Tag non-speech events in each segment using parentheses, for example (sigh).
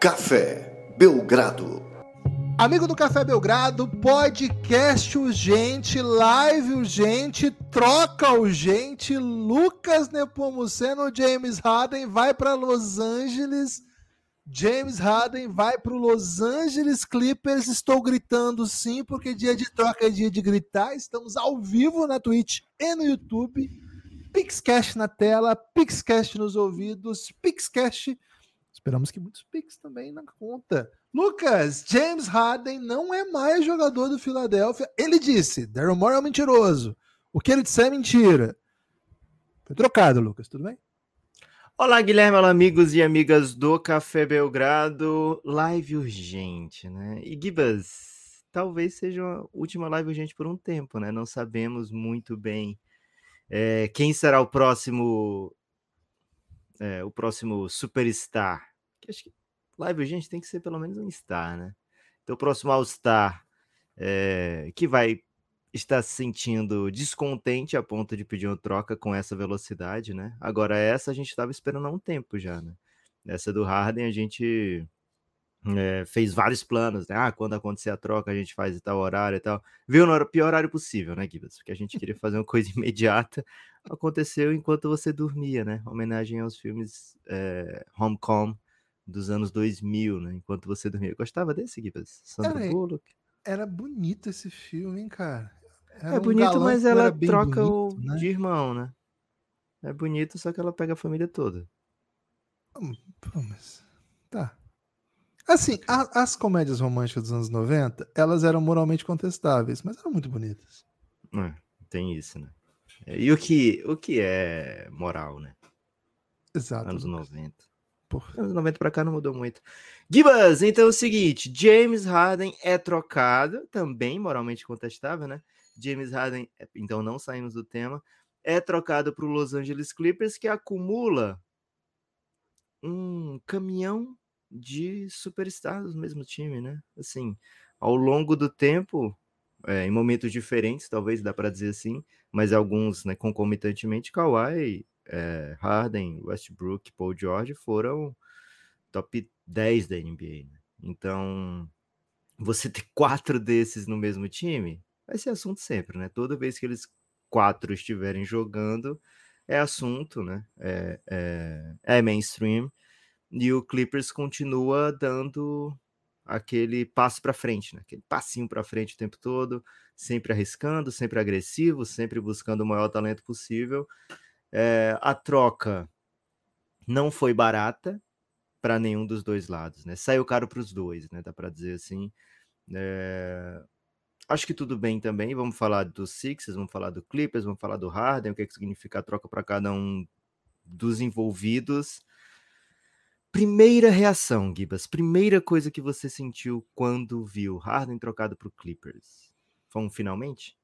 Café Belgrado. Amigo do Café Belgrado, podcast urgente, live urgente, troca urgente. Lucas Nepomuceno, James Harden vai para Los Angeles. James Harden vai para Los Angeles Clippers. Estou gritando sim, porque dia de troca é dia de gritar. Estamos ao vivo na Twitch e no YouTube. Pixcast na tela, Pixcast nos ouvidos, Pixcast. Esperamos que muitos Pix também na conta. Lucas, James Harden não é mais jogador do Philadelphia. Ele disse: Daryl Morey é um mentiroso. O que ele disser é mentira. Foi trocado, Lucas, tudo bem? Olá, Guilherme, olá, amigos e amigas do Café Belgrado. Live urgente, né? E Gibas, talvez seja a última live urgente por um tempo, né? Não sabemos muito bem é, quem será o próximo é, o próximo superstar. Que acho que live urgente tem que ser pelo menos um star, né? Então, o próximo All-Star é, que vai estar se sentindo descontente a ponto de pedir uma troca com essa velocidade, né? Agora, essa a gente estava esperando há um tempo já, né? Essa do Harden a gente é, fez vários planos, né? Ah, quando acontecer a troca, a gente faz tal horário e tal. Viu no pior horário possível, né, Gibbs? Porque a gente queria fazer uma coisa (laughs) imediata. Aconteceu enquanto você dormia, né? Homenagem aos filmes é, Homecoming dos anos 2000, né? Enquanto você dormia. Gostava desse, Gibbs? Sandra era, Bullock? Era bonito esse filme, hein, cara? Era é bonito, um mas ela troca bonito, o né? de irmão, né? É bonito, só que ela pega a família toda. Hum, pô, mas... Tá. Assim, a, as comédias românticas dos anos 90, elas eram moralmente contestáveis, mas eram muito bonitas. É, tem isso, né? E o que, o que é moral, né? Exato. Anos 90. Anos 90 para cá não mudou muito. Gibas, então é o seguinte: James Harden é trocado, também moralmente contestável, né? James Harden, é, então não saímos do tema, é trocado para o Los Angeles Clippers, que acumula um caminhão de superstars do mesmo time, né? Assim, ao longo do tempo, é, em momentos diferentes, talvez dá para dizer assim, mas alguns, né, concomitantemente, Kawhi, é, Harden, Westbrook, Paul George foram top 10 da NBA. Né? Então, você ter (laughs) quatro desses no mesmo time vai ser assunto sempre, né? Toda vez que eles quatro estiverem jogando, é assunto, né? É, é, é mainstream e o Clippers continua dando aquele passo para frente, né? aquele passinho para frente o tempo todo, sempre arriscando, sempre agressivo, sempre buscando o maior talento possível. É, a troca não foi barata para nenhum dos dois lados, né? Saiu caro para os dois, né? Dá para dizer assim. É... Acho que tudo bem também. Vamos falar dos Sixers, vamos falar do Clippers, vamos falar do Harden, o que, é que significa a troca para cada um dos envolvidos. Primeira reação, Gibas. Primeira coisa que você sentiu quando viu Harden trocado para o Clippers. Foi um finalmente?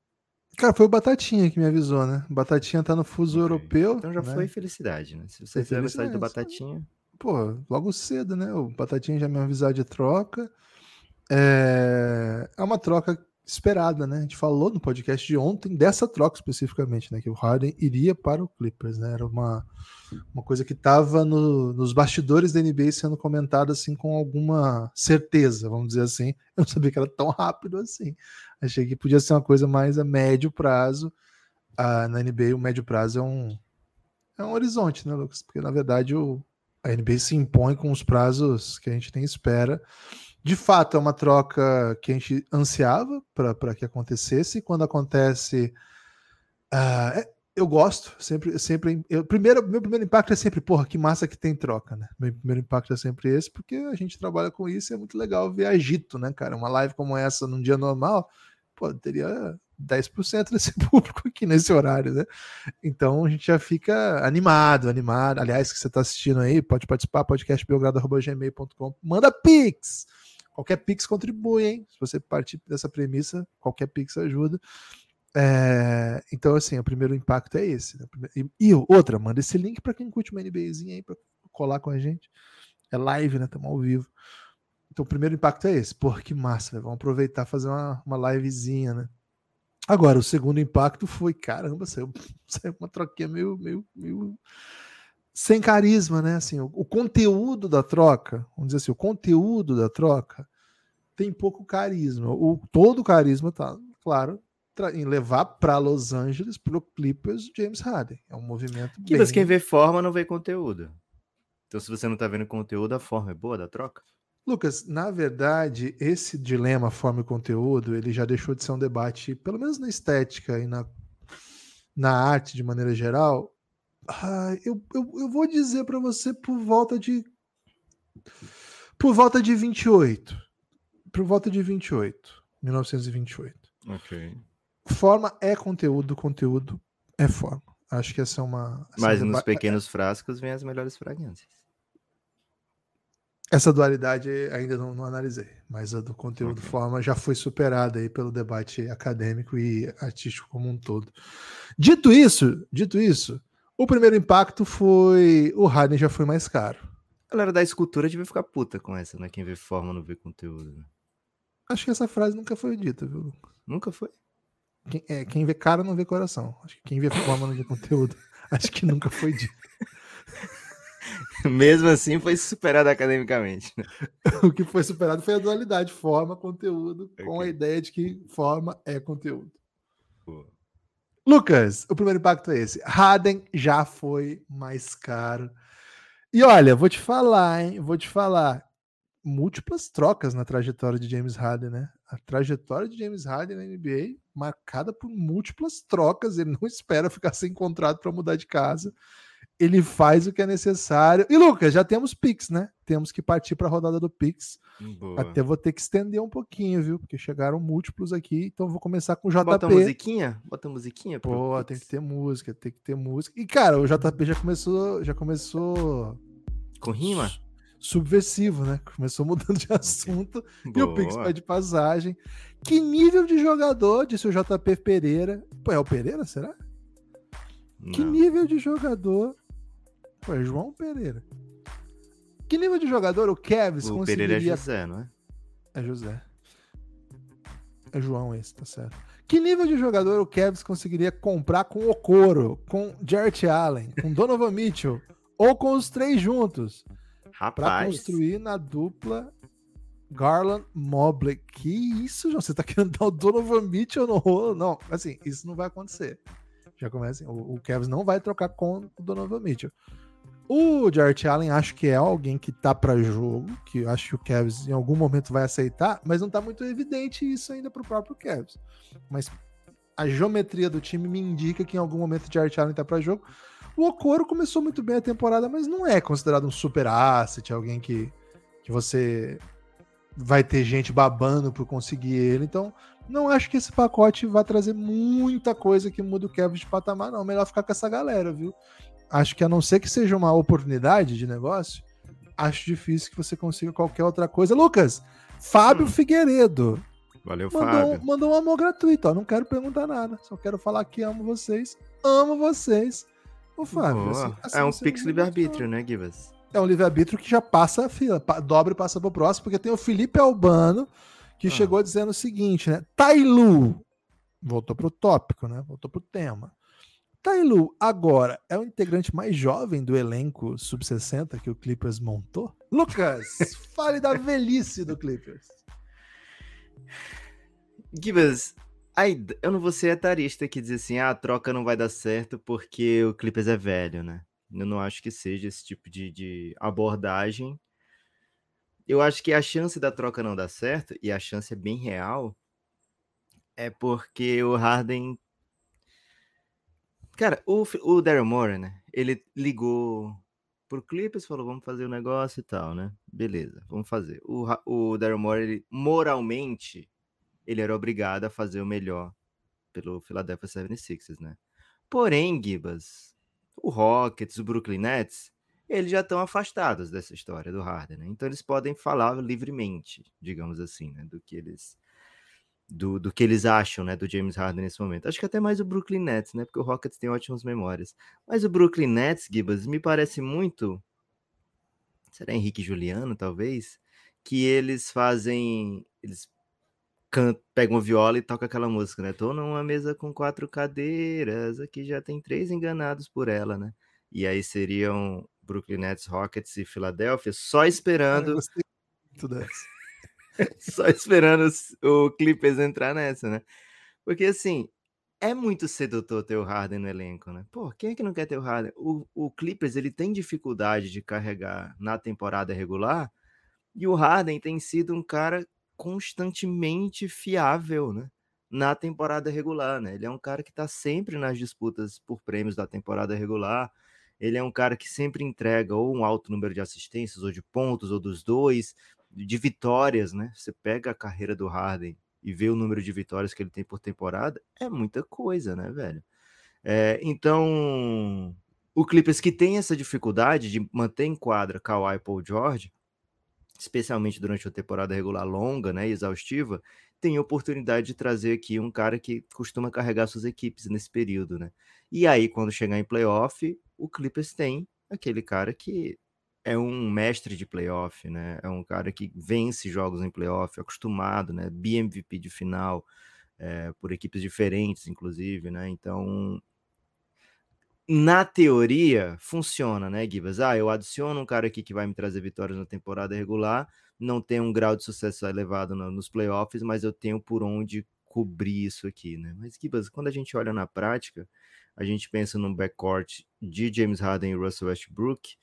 Cara, foi o Batatinha que me avisou, né? Batatinha tá no fuso okay. europeu. Então já né? foi felicidade, né? Se você fizer a mensagem do Batatinha. Pô, logo cedo, né? O Batatinha já me avisou de troca. É... é uma troca esperada, né? A gente falou no podcast de ontem dessa troca especificamente, né? Que o Harden iria para o Clippers, né? Era uma, uma coisa que estava no, nos bastidores da NBA sendo comentada assim com alguma certeza, vamos dizer assim. Eu não sabia que era tão rápido assim. Achei que podia ser uma coisa mais a médio prazo. Ah, na NBA, o médio prazo é um, é um horizonte, né, Lucas? Porque na verdade o, a NBA se impõe com os prazos que a gente tem espera de fato é uma troca que a gente ansiava para que acontecesse. Quando acontece, uh, é, eu gosto. Sempre, sempre. Eu, primeiro, meu primeiro impacto é sempre, porra, que massa que tem troca, né? Meu primeiro impacto é sempre esse, porque a gente trabalha com isso e é muito legal ver agito, né, cara? Uma live como essa num dia normal, pô, teria 10% desse (laughs) público aqui nesse horário, né? Então a gente já fica animado, animado. Aliás, que você está assistindo aí, pode participar, podcastbelgrado.gmail.com. Manda pix! Qualquer Pix contribui, hein? Se você partir dessa premissa, qualquer Pix ajuda. É, então, assim, o primeiro impacto é esse. Né? E, e, outra, manda esse link para quem curte uma NBAzinha aí para colar com a gente. É live, né? Estamos ao vivo. Então, o primeiro impacto é esse. Porra, que massa, né? Vamos aproveitar fazer uma, uma livezinha, né? Agora, o segundo impacto foi, caramba, saiu, (laughs) saiu uma troquinha meio, meio, meio sem carisma, né? Assim, o, o, conteúdo da troca, vamos dizer assim, o conteúdo da troca tem pouco carisma. O todo o carisma tá, claro, em levar para Los Angeles pro Clippers James Harden. É um movimento que bem... quem vê forma não vê conteúdo. Então se você não tá vendo conteúdo, a forma é boa da troca? Lucas, na verdade, esse dilema forma e conteúdo, ele já deixou de ser um debate, pelo menos na estética e na, na arte de maneira geral, ah, eu, eu, eu vou dizer para você por volta de. Por volta de 28. Por volta de 28. 1928. Ok. Forma é conteúdo, conteúdo é forma. Acho que essa é uma. Essa Mas é nos pequenos frascos vem as melhores fragrâncias. Essa dualidade ainda não, não, analisei, mas a do conteúdo okay. forma já foi superada aí pelo debate acadêmico e artístico como um todo. Dito isso, dito isso, o primeiro impacto foi. O Harden já foi mais caro. A galera da escultura devia ficar puta com essa, né? Quem vê forma não vê conteúdo. Né? Acho que essa frase nunca foi dita, viu, Nunca foi? Quem, é, quem vê cara não vê coração. Acho que quem vê forma não vê conteúdo. (laughs) Acho que nunca foi dito. (laughs) Mesmo assim, foi superado academicamente. Né? (laughs) o que foi superado foi a dualidade forma-conteúdo, okay. com a ideia de que forma é conteúdo. Pô. Lucas, o primeiro impacto é esse. Harden já foi mais caro. E olha, vou te falar, hein? Vou te falar. Múltiplas trocas na trajetória de James Harden, né? A trajetória de James Harden na NBA marcada por múltiplas trocas. Ele não (laughs) espera ficar sem contrato para mudar de casa ele faz o que é necessário. E Lucas, já temos Pix, né? Temos que partir para a rodada do Pix. Boa. Até vou ter que estender um pouquinho, viu? Porque chegaram múltiplos aqui, então vou começar com o JP. Bota musiquinha? Bota musiquinha? Pô, tem que ter música, tem que ter música. E cara, o JP já começou, já começou com rima? Subversivo, né? Começou mudando de assunto Boa. e o Pix pede passagem. Que nível de jogador, disse o JP Pereira. Pô, é o Pereira, será? Não. Que nível de jogador Pô, é João Pereira. Que nível de jogador o Kevs o conseguiria... Pereira é José, não é? É José. É João esse, tá certo. Que nível de jogador o Kevs conseguiria comprar com o Coro, com Jarrett Allen, com Donovan Mitchell, ou com os três juntos? Rapaz. Pra construir na dupla Garland Mobley. Que isso, João? Você tá querendo dar o Donovan Mitchell no rolo? Não, assim, isso não vai acontecer. Já começa assim, o, o Kevs não vai trocar com o Donovan Mitchell. O Jarrett Allen acho que é alguém que tá para jogo, que acho que o Cavs em algum momento vai aceitar, mas não tá muito evidente isso ainda pro próprio Cavs. Mas a geometria do time me indica que em algum momento o Jarrett Allen tá para jogo. O Okoro começou muito bem a temporada, mas não é considerado um super asset, alguém que, que você vai ter gente babando por conseguir ele. Então, não acho que esse pacote vai trazer muita coisa que muda o Kevin de patamar, não. Melhor ficar com essa galera, viu? Acho que a não ser que seja uma oportunidade de negócio, acho difícil que você consiga qualquer outra coisa. Lucas, Fábio hum. Figueiredo. Valeu, mandou, Fábio. Mandou um amor gratuito, ó. Não quero perguntar nada. Só quero falar que amo vocês. Amo vocês. Ô, Fábio. Assim, assim, é um Pix livre-arbítrio, né, Givas? É um livre-arbítrio que já passa a fila. Dobra e passa pro próximo, porque tem o Felipe Albano, que ah. chegou dizendo o seguinte, né? Tailu. Voltou pro tópico, né? Voltou pro tema. Tailu agora é o integrante mais jovem do elenco sub-60 que o Clippers montou? Lucas, (laughs) fale da velhice do Clippers. Gibas, eu não vou ser etarista que diz assim, ah, a troca não vai dar certo porque o Clippers é velho, né? Eu não acho que seja esse tipo de, de abordagem. Eu acho que a chance da troca não dar certo, e a chance é bem real, é porque o Harden Cara, o, o Daryl Morey, né? Ele ligou pro Clippers, falou, vamos fazer o um negócio e tal, né? Beleza, vamos fazer. O, o Daryl Morey, ele, moralmente, ele era obrigado a fazer o melhor pelo Philadelphia 76ers, né? Porém, Gibas, o Rockets, o Brooklyn Nets, eles já estão afastados dessa história do Harden, né? Então eles podem falar livremente, digamos assim, né? Do que eles do, do que eles acham, né, do James Harden nesse momento. Acho que até mais o Brooklyn Nets, né, porque o Rockets tem ótimas memórias. Mas o Brooklyn Nets, Gibas, me parece muito, será Henrique Juliano, talvez, que eles fazem, eles cantam, pegam viola e tocam aquela música, né, tô numa mesa com quatro cadeiras, aqui já tem três enganados por ela, né, E aí seriam Brooklyn Nets, Rockets e Filadélfia, só esperando. Eu gostei muito dessa. (laughs) só esperando o Clippers entrar nessa, né? Porque assim, é muito sedutor ter o Harden no elenco, né? Pô, quem é que não quer ter o Harden? O, o Clippers ele tem dificuldade de carregar na temporada regular e o Harden tem sido um cara constantemente fiável, né? Na temporada regular, né? Ele é um cara que tá sempre nas disputas por prêmios da temporada regular. Ele é um cara que sempre entrega ou um alto número de assistências, ou de pontos, ou dos dois, de vitórias, né? Você pega a carreira do Harden e vê o número de vitórias que ele tem por temporada, é muita coisa, né, velho? É, então, o Clippers que tem essa dificuldade de manter em quadra Kawhi Paul George, especialmente durante uma temporada regular longa, né, exaustiva, tem oportunidade de trazer aqui um cara que costuma carregar suas equipes nesse período, né? E aí, quando chegar em playoff, o Clippers tem aquele cara que é um mestre de playoff, né? É um cara que vence jogos em playoff, acostumado, né? BMVP de final, é, por equipes diferentes, inclusive, né? Então, na teoria, funciona, né, Gibas? Ah, eu adiciono um cara aqui que vai me trazer vitórias na temporada regular, não tem um grau de sucesso elevado no, nos playoffs, mas eu tenho por onde cobrir isso aqui, né? Mas, Gibas, quando a gente olha na prática, a gente pensa num backcourt de James Harden e Russell Westbrook,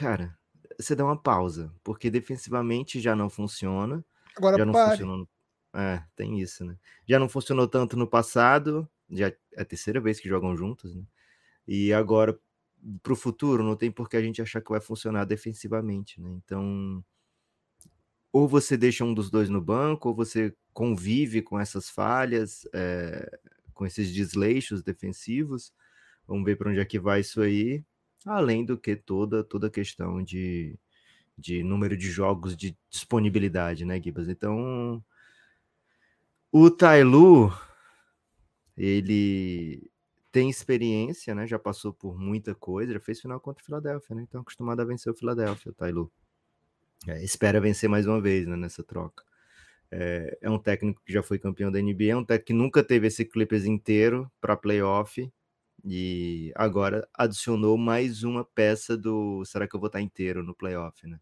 cara, você dá uma pausa, porque defensivamente já não funciona. Agora já não pare. funcionou. É, tem isso, né? Já não funcionou tanto no passado, já é a terceira vez que jogam juntos, né? E agora, pro futuro, não tem por que a gente achar que vai funcionar defensivamente, né? Então, ou você deixa um dos dois no banco, ou você convive com essas falhas, é, com esses desleixos defensivos. Vamos ver para onde é que vai isso aí além do que toda toda a questão de, de número de jogos de disponibilidade, né, Gibas? Então, o Tailu, ele tem experiência, né? Já passou por muita coisa, já fez final contra o Philadelphia, né? Então, acostumado a vencer o Philadelphia, o Tailu. É, espera vencer mais uma vez, né, nessa troca. É, é, um técnico que já foi campeão da NBA, é um técnico que nunca teve esse Clippers inteiro para playoff, e agora adicionou mais uma peça do será que eu vou estar inteiro no playoff, né?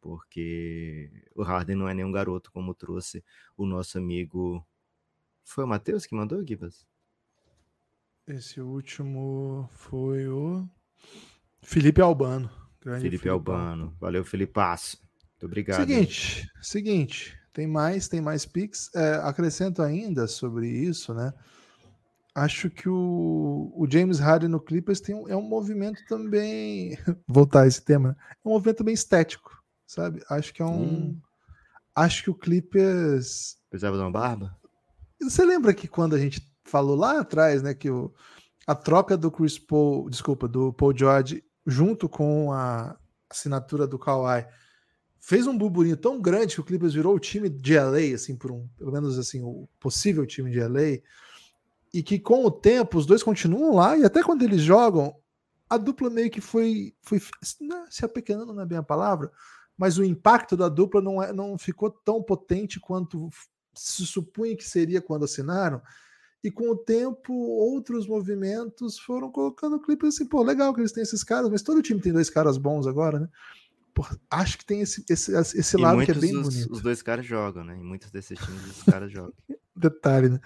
Porque o Harden não é nenhum garoto, como trouxe o nosso amigo. Foi o Matheus que mandou, Gibas? Esse último foi o Felipe Albano. Felipe. Albano. Valeu, Felipaço. Muito obrigado. Seguinte, seguinte. Tem mais, tem mais Pix. É, acrescento ainda sobre isso, né? Acho que o, o James Harden no Clippers tem um, é um movimento também. (laughs) Voltar a esse tema, né? é um movimento também estético, sabe? Acho que é um. Hum. Acho que o Clippers. Precisava de uma barba? Você lembra que quando a gente falou lá atrás, né, que o, a troca do Chris Paul, desculpa, do Paul George, junto com a assinatura do Kawhi, fez um burburinho tão grande que o Clippers virou o time de LA, assim, por um, pelo menos assim, o possível time de LA e que com o tempo os dois continuam lá e até quando eles jogam, a dupla meio que foi, foi né, se apequenando não é bem a palavra, mas o impacto da dupla não, é, não ficou tão potente quanto se supunha que seria quando assinaram. E com o tempo, outros movimentos foram colocando clipes assim, pô, legal que eles têm esses caras, mas todo time tem dois caras bons agora, né? Pô, acho que tem esse, esse, esse lado que é bem os, bonito. Os dois caras jogam, né? E muitos desses times os caras jogam. (laughs) Detalhe, né?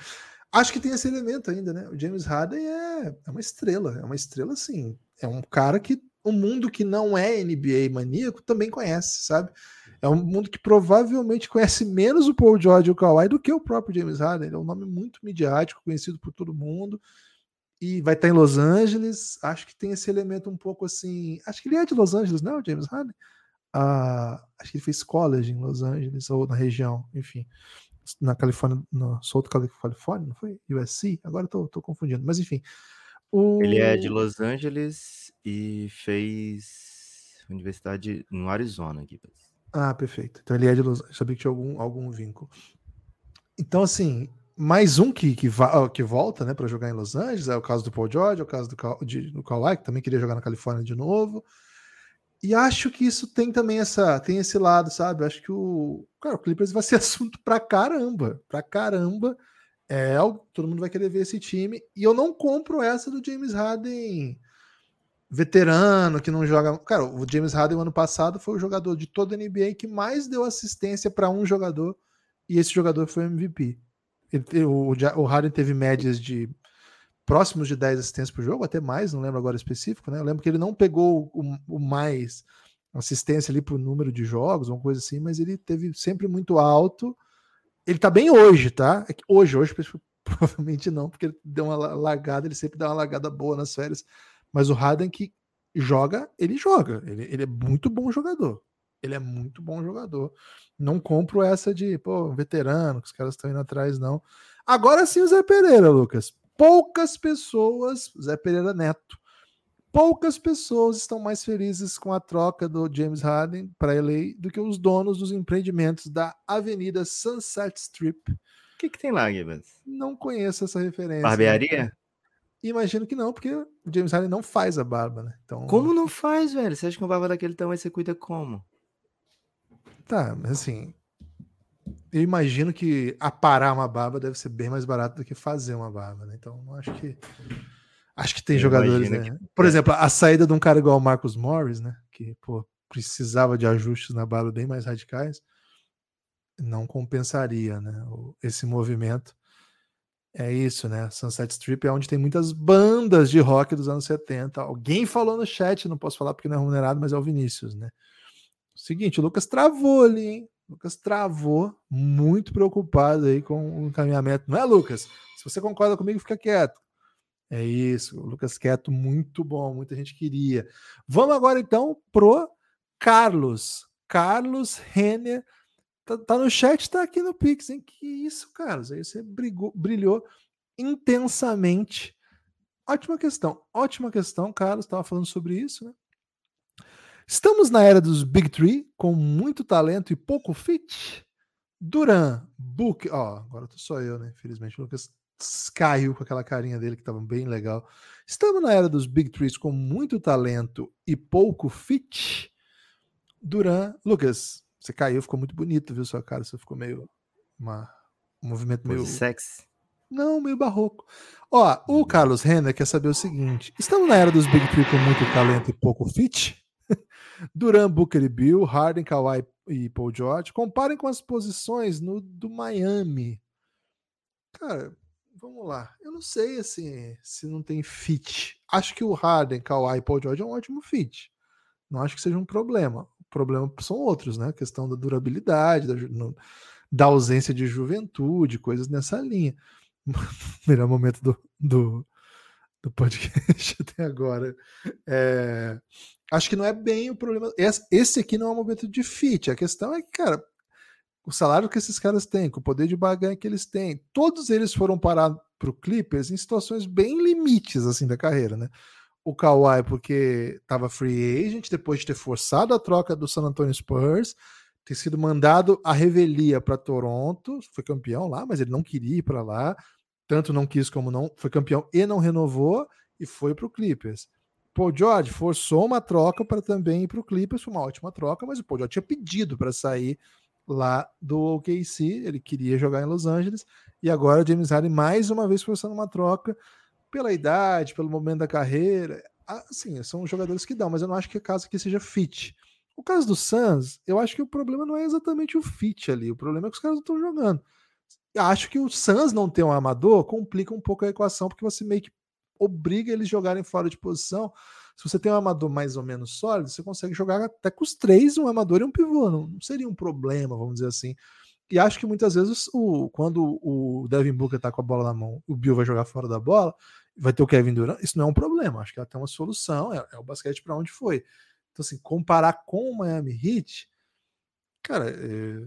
Acho que tem esse elemento ainda, né? O James Harden é, é uma estrela, é uma estrela assim. É um cara que o mundo que não é NBA maníaco também conhece, sabe? É um mundo que provavelmente conhece menos o Paul George e o Kawhi do que o próprio James Harden. Ele é um nome muito midiático, conhecido por todo mundo. E vai estar em Los Angeles. Acho que tem esse elemento um pouco assim. Acho que ele é de Los Angeles, não, o James Harden? Ah, acho que ele fez college em Los Angeles ou na região, enfim na Califórnia, no South Califórnia, não foi? USC? Agora eu tô, tô confundindo, mas enfim. O... Ele é de Los Angeles e fez universidade no Arizona, Gibbs. Ah, perfeito. Então ele é de Los Angeles, sabia que tinha algum, algum vínculo. Então, assim, mais um que, que, que volta né, para jogar em Los Angeles é o caso do Paul George, é o caso do, de, do Kawhi, que também queria jogar na Califórnia de novo. E acho que isso tem também essa, tem esse lado, sabe? Acho que o, cara, o Clippers vai ser (laughs) assunto pra caramba, pra caramba É, todo mundo vai querer ver esse time. E eu não compro essa do James Harden veterano, que não joga. Cara, o James Harden, ano passado, foi o jogador de toda a NBA que mais deu assistência para um jogador. E esse jogador foi MVP. Ele, o, o Harden teve médias de próximos de 10 assistências por jogo, até mais, não lembro agora específico, né? Eu lembro que ele não pegou o, o mais assistência ali por número de jogos, uma coisa assim, mas ele teve sempre muito alto. Ele tá bem hoje, tá? É hoje, hoje (laughs) provavelmente não, porque ele deu uma largada, ele sempre dá uma largada boa nas férias. Mas o Harden que joga, ele joga. Ele, ele é muito bom jogador. Ele é muito bom jogador. Não compro essa de, pô, veterano, que os caras estão indo atrás, não. Agora sim o Zé Pereira, Lucas. Poucas pessoas, Zé Pereira Neto, poucas pessoas estão mais felizes com a troca do James Harden para LA do que os donos dos empreendimentos da Avenida Sunset Strip. O que, que tem lá, Gibbons? Não conheço essa referência. Barbearia? Né? Imagino que não, porque o James Harden não faz a barba, né? Então... Como não faz, velho? Você acha que uma barba daquele tamanho você cuida como? Tá, mas assim. Eu imagino que aparar uma barba deve ser bem mais barato do que fazer uma barba, né? Então, acho que. Acho que tem eu jogadores, né? Que... Por exemplo, a saída de um cara igual o Marcos Morris, né? Que, pô, precisava de ajustes na barba bem mais radicais, não compensaria, né? Esse movimento. É isso, né? Sunset Strip é onde tem muitas bandas de rock dos anos 70. Alguém falou no chat, não posso falar porque não é remunerado, mas é o Vinícius, né? Seguinte, o Lucas travou ali, hein? Lucas travou, muito preocupado aí com o encaminhamento. Não é, Lucas? Se você concorda comigo, fica quieto. É isso, Lucas Quieto, muito bom, muita gente queria. Vamos agora então pro Carlos. Carlos Renner. Tá, tá no chat, tá aqui no Pix, hein? Que isso, Carlos? Aí você brigou, brilhou intensamente. Ótima questão, ótima questão, Carlos. Estava falando sobre isso, né? Estamos na era dos Big Three, com muito talento e pouco fit. Duran, Book. Ó, agora tô só eu, né? Infelizmente, o Lucas caiu com aquela carinha dele que estava bem legal. Estamos na era dos Big Trees com muito talento e pouco fit. Duran, Lucas, você caiu, ficou muito bonito, viu sua cara? Você ficou meio uma, um movimento meio sexy. Não, meio barroco. Ó, o Carlos Renner quer saber o seguinte: estamos na era dos Big Three com muito talento e pouco fit? Duran, Booker e Bill, Harden, Kawhi e Paul George. Comparem com as posições no do Miami. Cara, vamos lá. Eu não sei assim se não tem fit. Acho que o Harden, Kawhi e Paul George é um ótimo fit. Não acho que seja um problema. O problema são outros, né? A questão da durabilidade, da, no, da ausência de juventude, coisas nessa linha. (laughs) Melhor momento do, do, do podcast (laughs) até agora. É, acho que não é bem o problema. Esse, aqui não é um momento de fit. A questão é que, cara, o salário que esses caras têm, com o poder de barganha que eles têm, todos eles foram parar para o Clippers em situações bem limites assim da carreira, né? O Kawhi porque estava free agent depois de ter forçado a troca do San Antonio Spurs, ter sido mandado a revelia para Toronto, foi campeão lá, mas ele não queria ir para lá, tanto não quis como não, foi campeão e não renovou e foi para o Clippers. Paul George forçou uma troca para também ir para o Clippers, foi uma ótima troca, mas o Paul George tinha pedido para sair lá do OKC, ele queria jogar em Los Angeles, e agora James Harden mais uma vez forçando uma troca pela idade, pelo momento da carreira. Assim, são jogadores que dão, mas eu não acho que o caso aqui seja fit. O caso do Suns, eu acho que o problema não é exatamente o fit ali, o problema é que os caras não estão jogando. Acho que o Suns não ter um armador complica um pouco a equação, porque você meio que obriga eles jogarem fora de posição se você tem um armador mais ou menos sólido, você consegue jogar até com os três, um armador e um pivô. Não, não seria um problema, vamos dizer assim. E acho que muitas vezes, o, quando o Devin Booker tá com a bola na mão, o Bill vai jogar fora da bola, vai ter o Kevin Durant, isso não é um problema. Acho que ela tem uma solução, é, é o basquete para onde foi. Então, assim, comparar com o Miami Heat, cara, é,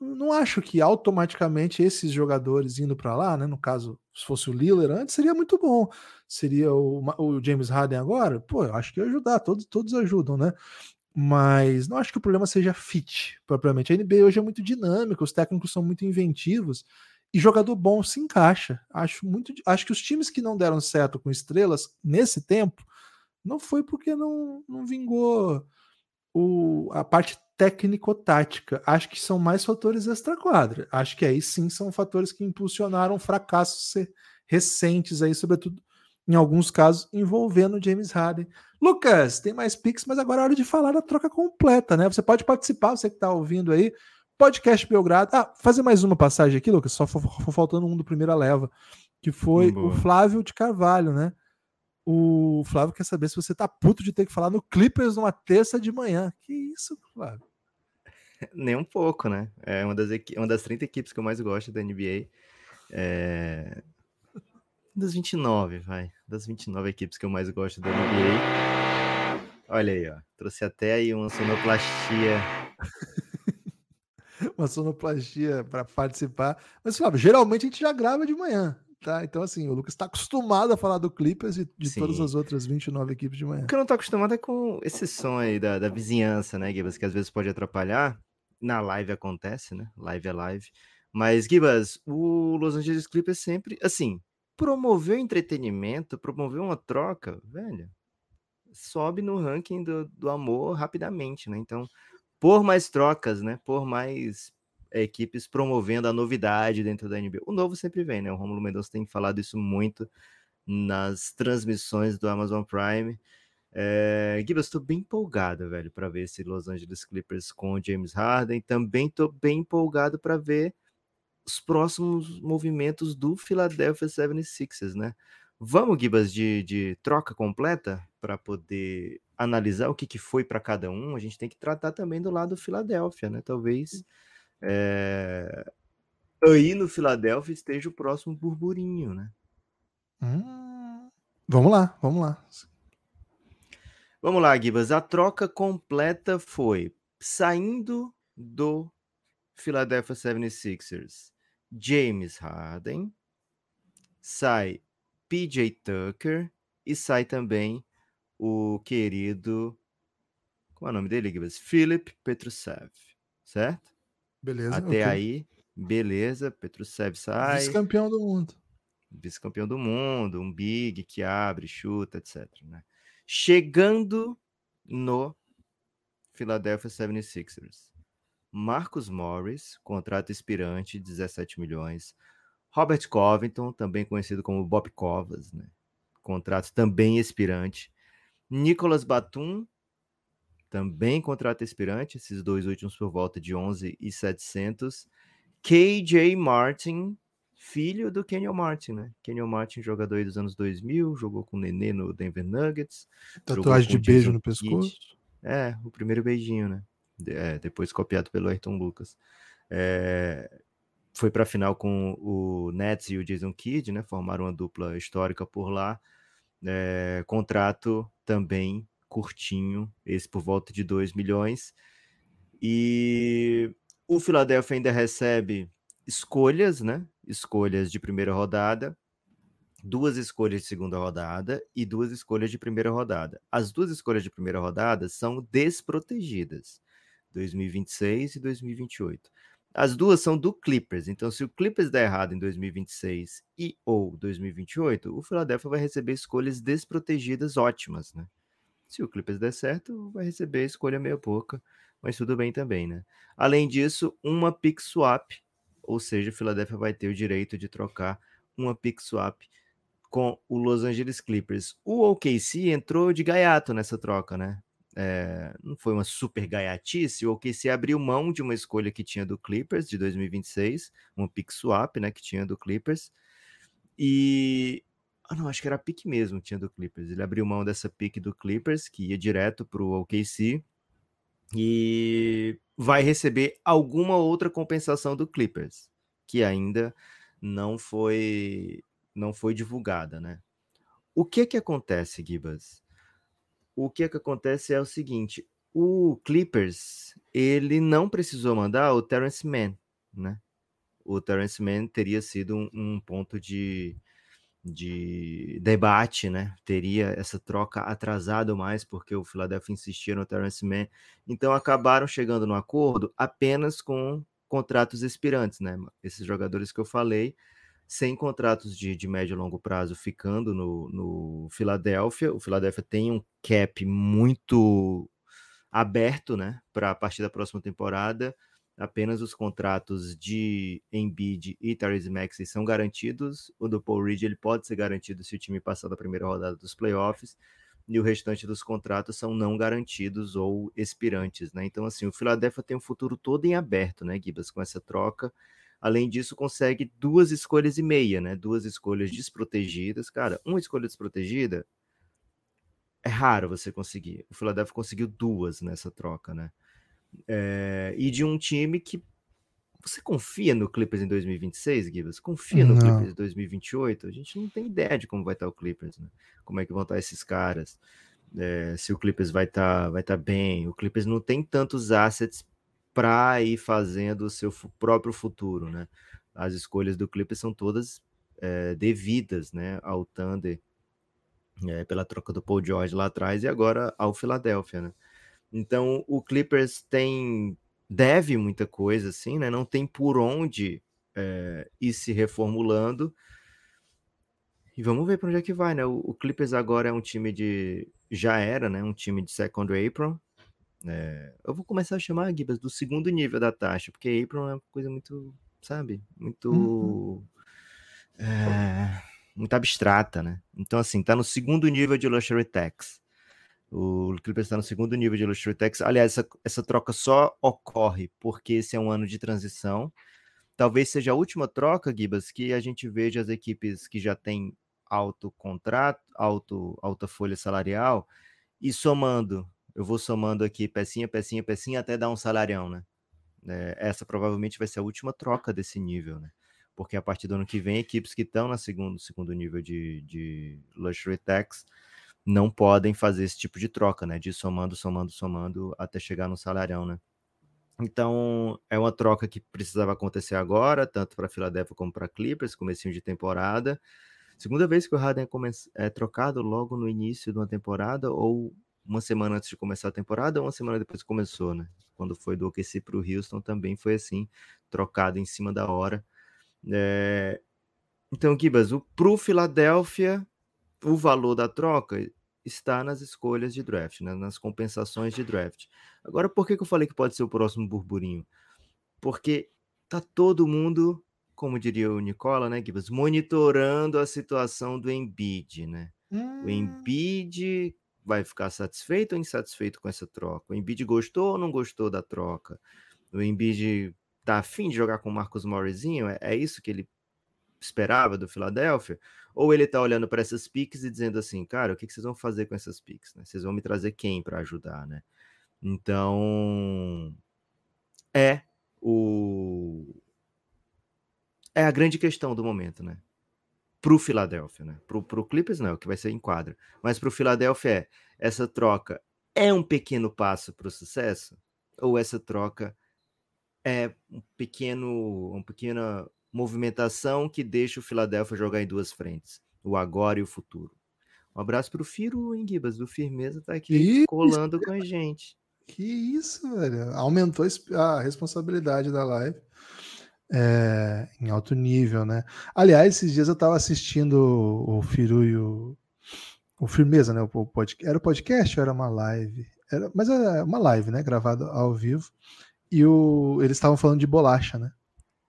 não acho que automaticamente esses jogadores indo para lá, né? No caso, se fosse o Lillard antes, seria muito bom. Seria o, o James Harden agora, pô, eu acho que ia ajudar, todos, todos ajudam, né? Mas não acho que o problema seja fit, propriamente. A NBA hoje é muito dinâmica, os técnicos são muito inventivos e jogador bom se encaixa. Acho muito, acho que os times que não deram certo com estrelas nesse tempo não foi porque não, não vingou o, a parte técnico-tática. Acho que são mais fatores extra-quadra. Acho que aí sim são fatores que impulsionaram fracassos recentes aí, sobretudo em alguns casos envolvendo James Harden. Lucas, tem mais Pix, mas agora é hora de falar da troca completa, né? Você pode participar, você que está ouvindo aí. Podcast Belgrado. Ah, fazer mais uma passagem aqui, Lucas, só foi faltando um do primeira leva, que foi Boa. o Flávio de Carvalho, né? O Flávio quer saber se você tá puto de ter que falar no Clippers numa terça de manhã. Que isso, Flávio? (laughs) Nem um pouco, né? É uma das, uma das 30 equipes que eu mais gosto da NBA. É... Das 29, vai. Das 29 equipes que eu mais gosto da NBA. Olha aí, ó. Trouxe até aí uma sonoplastia. (laughs) uma sonoplastia para participar. Mas, Flávio, geralmente a gente já grava de manhã. Tá, então assim, o Lucas está acostumado a falar do Clippers e de Sim. todas as outras 29 equipes de manhã. O que eu não tô acostumado é com esse som aí da, da vizinhança, né, Gibas, que às vezes pode atrapalhar. Na live acontece, né? Live é live. Mas, Gibas, o Los Angeles Clippers sempre, assim, promoveu entretenimento, promoveu uma troca, velho, sobe no ranking do, do amor rapidamente, né? Então, por mais trocas, né? Por mais equipes promovendo a novidade dentro da NBA. O novo sempre vem, né? O Romulo Mendonça tem falado isso muito nas transmissões do Amazon Prime. É, Gibbs, estou bem empolgado, velho, para ver esse Los Angeles Clippers com o James Harden. Também estou bem empolgado para ver os próximos movimentos do Philadelphia 76ers, né? Vamos, Gibas, de, de troca completa para poder analisar o que, que foi para cada um. A gente tem que tratar também do lado do Philadelphia, né? Talvez é... Aí no Filadélfia esteja o próximo burburinho, né? Hum... Vamos lá, vamos lá. Vamos lá, Gibas. A troca completa foi saindo do Philadelphia 76ers. James Harden, sai PJ Tucker e sai também o querido. Como é o nome dele, Gibas? Philip Petrusev, certo? Beleza. Até okay. aí, beleza. Petrusev sai. Vice-campeão do mundo. Vice-campeão do mundo, um big que abre, chuta, etc. Né? Chegando no Philadelphia 76ers. Marcus Morris, contrato expirante, 17 milhões. Robert Covington, também conhecido como Bob Covas, né? contrato também expirante. Nicolas Batum, também contrato expirante, esses dois últimos por volta de 11 e 700. KJ Martin, filho do Kenyon Martin, né? Kenyon Martin, jogador dos anos 2000, jogou com o Nenê no Denver Nuggets. Tatuagem de beijo Jason no pescoço. É, o primeiro beijinho, né? É, depois copiado pelo Ayrton Lucas. É, foi para a final com o Nets e o Jason Kidd, né? Formaram uma dupla histórica por lá. É, contrato também curtinho, esse por volta de 2 milhões. E o Philadelphia ainda recebe escolhas, né? Escolhas de primeira rodada, duas escolhas de segunda rodada e duas escolhas de primeira rodada. As duas escolhas de primeira rodada são desprotegidas, 2026 e 2028. As duas são do Clippers, então se o Clippers der errado em 2026 e ou 2028, o Philadelphia vai receber escolhas desprotegidas ótimas, né? Se o Clippers der certo, vai receber escolha meia pouca, mas tudo bem também, né? Além disso, uma pick swap, ou seja, o Philadelphia vai ter o direito de trocar uma pick swap com o Los Angeles Clippers. O OKC entrou de gaiato nessa troca, né? É, não foi uma super gaiatice, o OKC abriu mão de uma escolha que tinha do Clippers de 2026, uma pick swap, né, que tinha do Clippers, e ah, não, acho que era a pick mesmo, tinha do Clippers. Ele abriu mão dessa pick do Clippers, que ia direto para o OKC, e vai receber alguma outra compensação do Clippers, que ainda não foi não foi divulgada, né? O que que acontece, Gibas? O que que acontece é o seguinte, o Clippers, ele não precisou mandar o Terrence Mann, né? O Terrence Mann teria sido um, um ponto de, de debate, né? Teria essa troca atrasado mais, porque o Philadelphia insistia no Terrence Mann. Então acabaram chegando no acordo apenas com contratos expirantes, né? Esses jogadores que eu falei, sem contratos de, de médio e longo prazo ficando no, no Philadelphia. O Philadelphia tem um cap muito aberto, né, para a partir da próxima temporada. Apenas os contratos de Embiid e Tyrese Maxey são garantidos. O do Paul Reed ele pode ser garantido se o time passar da primeira rodada dos playoffs. E o restante dos contratos são não garantidos ou expirantes, né? Então, assim, o Philadelphia tem um futuro todo em aberto, né, Gibas, com essa troca. Além disso, consegue duas escolhas e meia, né? Duas escolhas desprotegidas. Cara, uma escolha desprotegida é raro você conseguir. O Philadelphia conseguiu duas nessa troca, né? É, e de um time que você confia no Clippers em 2026, Gibas? Confia no não. Clippers em 2028? A gente não tem ideia de como vai estar o Clippers, né? Como é que vão estar esses caras? É, se o Clippers vai estar vai estar bem. O Clippers não tem tantos assets para ir fazendo o seu próprio futuro, né? As escolhas do Clippers são todas é, devidas, né, ao Thunder é, pela troca do Paul George lá atrás e agora ao Philadelphia, né? Então o Clippers tem deve muita coisa, assim, né? Não tem por onde é, ir se reformulando. E vamos ver para onde é que vai, né? O, o, Clippers agora é um time de. Já era, né? Um time de second apron. É, eu vou começar a chamar, Gibas, do segundo nível da taxa, porque apron é uma coisa muito, sabe? Muito. Uhum. É, muito abstrata, né? Então, assim, tá no segundo nível de luxury tax. O Clippers está no segundo nível de Luxury Tax. Aliás, essa, essa troca só ocorre porque esse é um ano de transição. Talvez seja a última troca, Gibas, que a gente veja as equipes que já têm alto contrato, alto, alta folha salarial, e somando, eu vou somando aqui pecinha, pecinha, pecinha, até dar um salarião, né? É, essa provavelmente vai ser a última troca desse nível, né? Porque a partir do ano que vem, equipes que estão no segundo, segundo nível de, de Luxury Tax não podem fazer esse tipo de troca, né? De somando, somando, somando até chegar no salarião, né? Então, é uma troca que precisava acontecer agora, tanto para Philadelphia como para Clippers, comecinho de temporada. Segunda vez que o Harden é, é trocado logo no início de uma temporada, ou uma semana antes de começar a temporada, ou uma semana depois que começou, né? Quando foi do OKC para o Houston também foi assim, trocado em cima da hora. É... Então, Gibas, o Philadelphia, o valor da troca está nas escolhas de draft, né? nas compensações de draft. Agora, por que, que eu falei que pode ser o próximo burburinho? Porque tá todo mundo, como diria o Nicola, né, Gibbs, monitorando a situação do Embiid, né? Hum. O Embiid vai ficar satisfeito ou insatisfeito com essa troca? O Embiid gostou ou não gostou da troca? O Embiid tá afim de jogar com o Marcos Morrisinho? É, é isso que ele esperava do Philadelphia? Ou ele tá olhando para essas piques e dizendo assim, cara, o que, que vocês vão fazer com essas piques? Né? Vocês vão me trazer quem para ajudar, né? Então, é o é a grande questão do momento, né? Pro Philadelphia, né? Pro, pro Clippers não, que vai ser em quadra. Mas pro Philadelphia é, essa troca é um pequeno passo para o sucesso? Ou essa troca é um pequeno, uma pequena movimentação que deixa o Philadelphia jogar em duas frentes, o agora e o futuro. Um abraço para o Firo, hein, Gibas, do Firmeza, tá aqui isso, colando com a gente. Que isso, velho. Aumentou a responsabilidade da live é, em alto nível, né? Aliás, esses dias eu estava assistindo o Firu e o, o Firmeza, né? O podcast, era o podcast ou era uma live? Era, mas era uma live, né? Gravada ao vivo. E o, eles estavam falando de bolacha, né?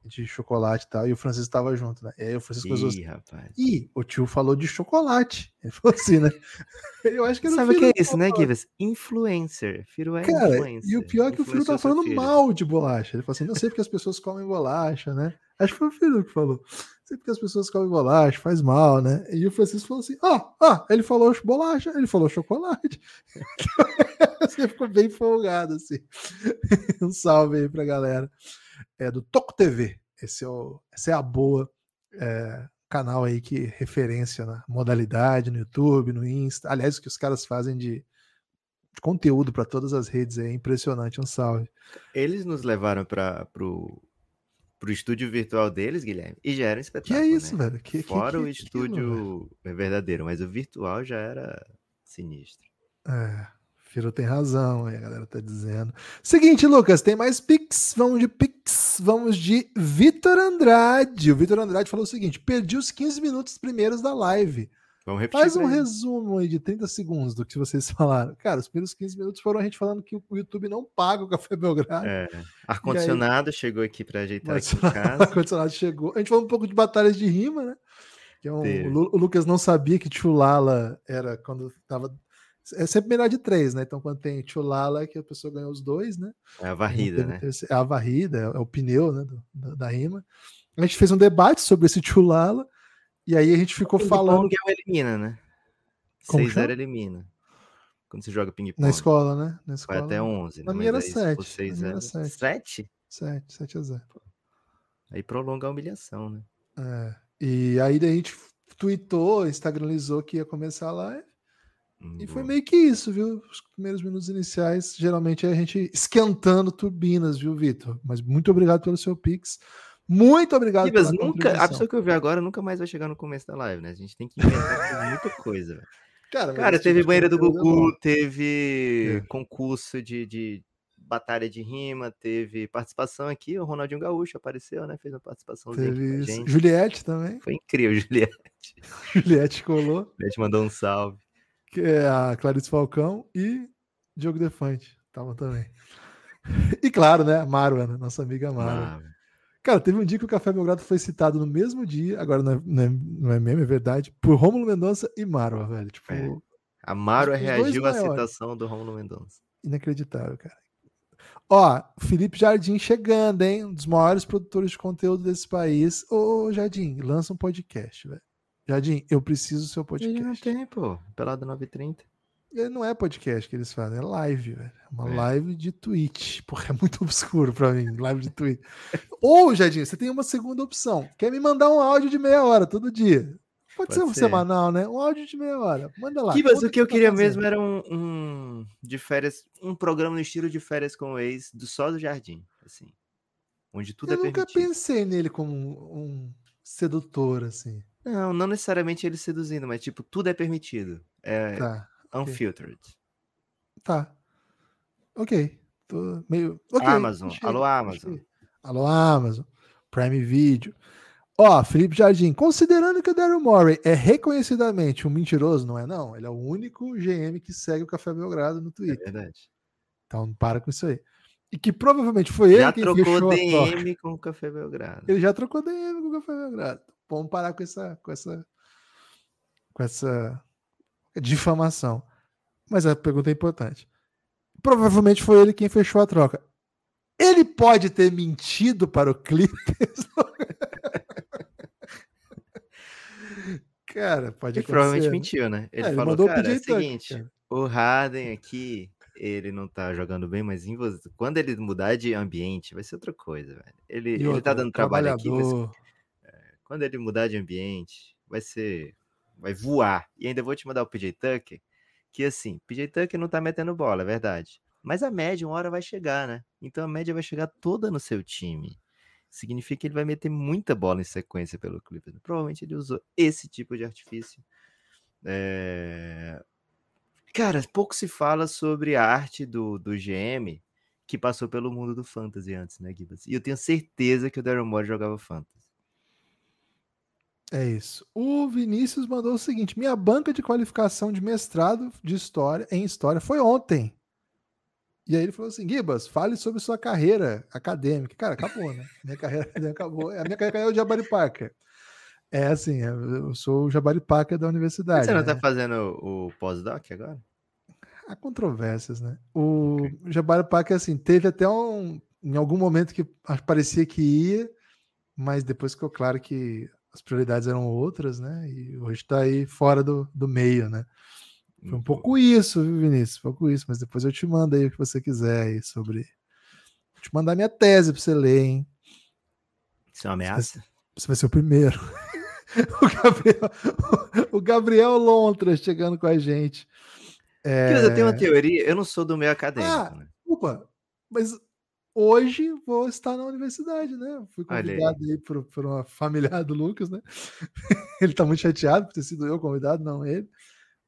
De chocolate e tal, e o Francisco estava junto, né? E aí o Francisco Ih, assim, rapaz. Ih, o tio falou de chocolate. Ele falou assim, né? (laughs) Eu acho que era Sabe o que é isso, né, Givas? Influencer. Filho é Cara, influencer. E o pior é que o filho tá falando mal de bolacha. Ele falou assim: não sei porque as pessoas comem bolacha, né? Acho que foi o filho que falou. Não sei porque as pessoas comem bolacha, faz mal, né? E o Francisco falou assim: ó, oh, ó, oh, ele falou bolacha, ele falou chocolate. (laughs) Você ficou bem folgado, assim. (laughs) um salve aí pra galera é do Toco TV. Esse é o, essa é a boa é, canal aí que referência na modalidade no YouTube, no Insta. Aliás, o que os caras fazem de, de conteúdo para todas as redes é impressionante. Um salve. Eles nos levaram para pro pro estúdio virtual deles, Guilherme, e já era um espetáculo. Que é isso, né? velho? Que, Fora que, o estúdio é verdadeiro, mas o virtual já era sinistro. É. Firo tem razão, aí a galera tá dizendo. Seguinte, Lucas, tem mais Pix. Vamos de Pix. Vamos de Vitor Andrade. O Vitor Andrade falou o seguinte: perdi os 15 minutos primeiros da live. Vamos repetir. Faz um resumo aí de 30 segundos do que vocês (laughs) falaram. Cara, os primeiros 15 minutos foram a gente falando que o YouTube não paga o Café Belgrado. É, ar-condicionado chegou aqui para ajeitar aqui em (laughs) casa. ar-condicionado chegou. A gente falou um pouco de batalhas de rima, né? Que é um- o, Lu- o Lucas não sabia que Tchulala era quando tava. É sempre melhor de três, né? Então, quando tem Tchulala, é que a pessoa ganhou os dois, né? É a varrida, né? É a varrida, é, é o pneu né, da, da rima. A gente fez um debate sobre esse Tchulala, e aí a gente ficou falando Ping-pong é o elimina, né? Como 6-0 chama? elimina. Quando você joga ping-pong. na escola, né? Na Vai escola. até 11. Na né? minha era Mas aí, se for sete, na minha era 6-0, sete. 7? 7, 7 a 0. Aí prolonga a humilhação, né? É. E aí a gente tweetou, instagramizou que ia começar live. E foi meio que isso, viu? Os primeiros minutos iniciais, geralmente é a gente esquentando turbinas, viu, Vitor? Mas muito obrigado pelo seu Pix. Muito obrigado pela nunca, a pessoa que eu vi agora nunca mais vai chegar no começo da live, né? A gente tem que inventar muita coisa. Cara, Cara, teve tipo banheira do é Gugu, teve É. concurso de, de batalha de rima, teve participação aqui, o Ronaldinho Gaúcho apareceu, né? Fez uma participação Teve gente. Juliette também. Foi incrível, (laughs) Juliette. Juliette colou, Juliette mandou um salve. Que é a Clarice Falcão e Diogo Defante. Tava também. (laughs) E claro, né? A Marwa, né? nossa amiga Marwa. Ah, Cara, teve um dia que o Café Belgrado foi citado no mesmo dia, agora não é, não é, não é meme, é verdade, por Rômulo Mendonça e Marwa, velho. Tipo, É. a dois reagiu à citação do Romulo Mendonça. inacreditável, cara. Ó, Felipe Jardim chegando, hein? Um dos maiores produtores de conteúdo desse país. Ô, Jardim, lança um podcast, velho. Jardim, eu preciso do seu Ele não podcast. tem, pô. Pelado 930. Ele não é podcast que eles fazem, é live, velho. É uma É. live de Twitch. Porra, (laughs) é muito obscuro pra mim, live de Twitch. (laughs) Ou, Jardim, você tem uma segunda opção. Quer me mandar um áudio de meia hora todo dia? Pode, Pode ser um ser. semanal, né? Um áudio de meia hora. Manda lá. Kibas, o que eu você tá queria fazendo. mesmo era um, um de férias, um programa no estilo de férias com o ex do só do jardim, assim. Onde tudo Eu é nunca permitido. pensei nele como um, um sedutor, assim. Não, não necessariamente ele seduzindo, mas tipo, tudo é permitido. É Tá, unfiltered. tá. Ok. Tô meio. ok, Amazon. achei, Alô, Amazon. achei. Alô, Amazon. Prime Video. Ó, Felipe Jardim, considerando que o Daryl Morey é reconhecidamente um mentiroso, não é não? Ele é o único GM que segue o Café Belgrado no É Twitter. verdade. Então para com isso aí. E que provavelmente foi ele Já quem trocou fechou a troca. DM com o Café Belgrado. Ele já trocou DM com o Café Belgrado. Vamos parar com essa, com essa, com essa difamação. Mas a pergunta é importante. Provavelmente foi ele quem fechou a troca. Ele pode ter mentido para o Clippers? (laughs) Cara, pode Ele acontecer. provavelmente mentiu, né? Ele É, ele falou, mandou cara, é pedir o Tucker, seguinte, cara. o Harden aqui, ele não tá jogando bem, mas em você, quando ele mudar de ambiente, vai ser outra coisa, velho. Ele, E ele tá dando trabalho aqui, mas. Quando ele mudar de ambiente, vai ser. Vai voar. E ainda vou te mandar o PJ Tucker, que assim, PJ Tucker não tá metendo bola, é verdade. Mas a média, uma hora vai chegar, né? Então a média vai chegar toda no seu time. Significa que ele vai meter muita bola em sequência pelo Clippers. Provavelmente ele usou esse tipo de artifício. É... Cara, pouco se fala sobre a arte do, do GM que passou pelo mundo do Fantasy antes, né, Gibas? E eu tenho certeza que o Daryl Morey jogava Fantasy. É isso. O Vinícius mandou o seguinte: minha banca de qualificação de mestrado de história em história foi ontem. E aí ele falou assim: Gibas, fale sobre sua carreira acadêmica. Cara, acabou, né? (laughs) Minha carreira acadêmica acabou. A minha carreira é o Jabari Parker. É assim, eu sou o Jabari Parker da universidade. Você não né? tá fazendo o, o pós-doc agora? Há controvérsias, né? O Jabari Parker, assim, teve até um. Em algum momento que parecia que ia, mas depois ficou claro que as prioridades eram outras, né? E hoje tá aí fora do, do meio, né? Foi um pouco isso, viu, Vinícius? Um pouco isso, mas depois eu te mando aí o que você quiser aí sobre. Vou te mandar minha tese pra você ler, hein? Isso é uma ameaça? Você vai ser o primeiro. (laughs) o, Gabriel, o Gabriel Lontra chegando com a gente. É... Eu tenho uma teoria, eu não sou do meio acadêmico, Ah, né? Desculpa, mas hoje vou estar na universidade, né? Fui Olha aí. convidado aí por, por uma (laughs) familiar do Lucas, né? (laughs) ele tá muito chateado por ter sido eu convidado, não ele.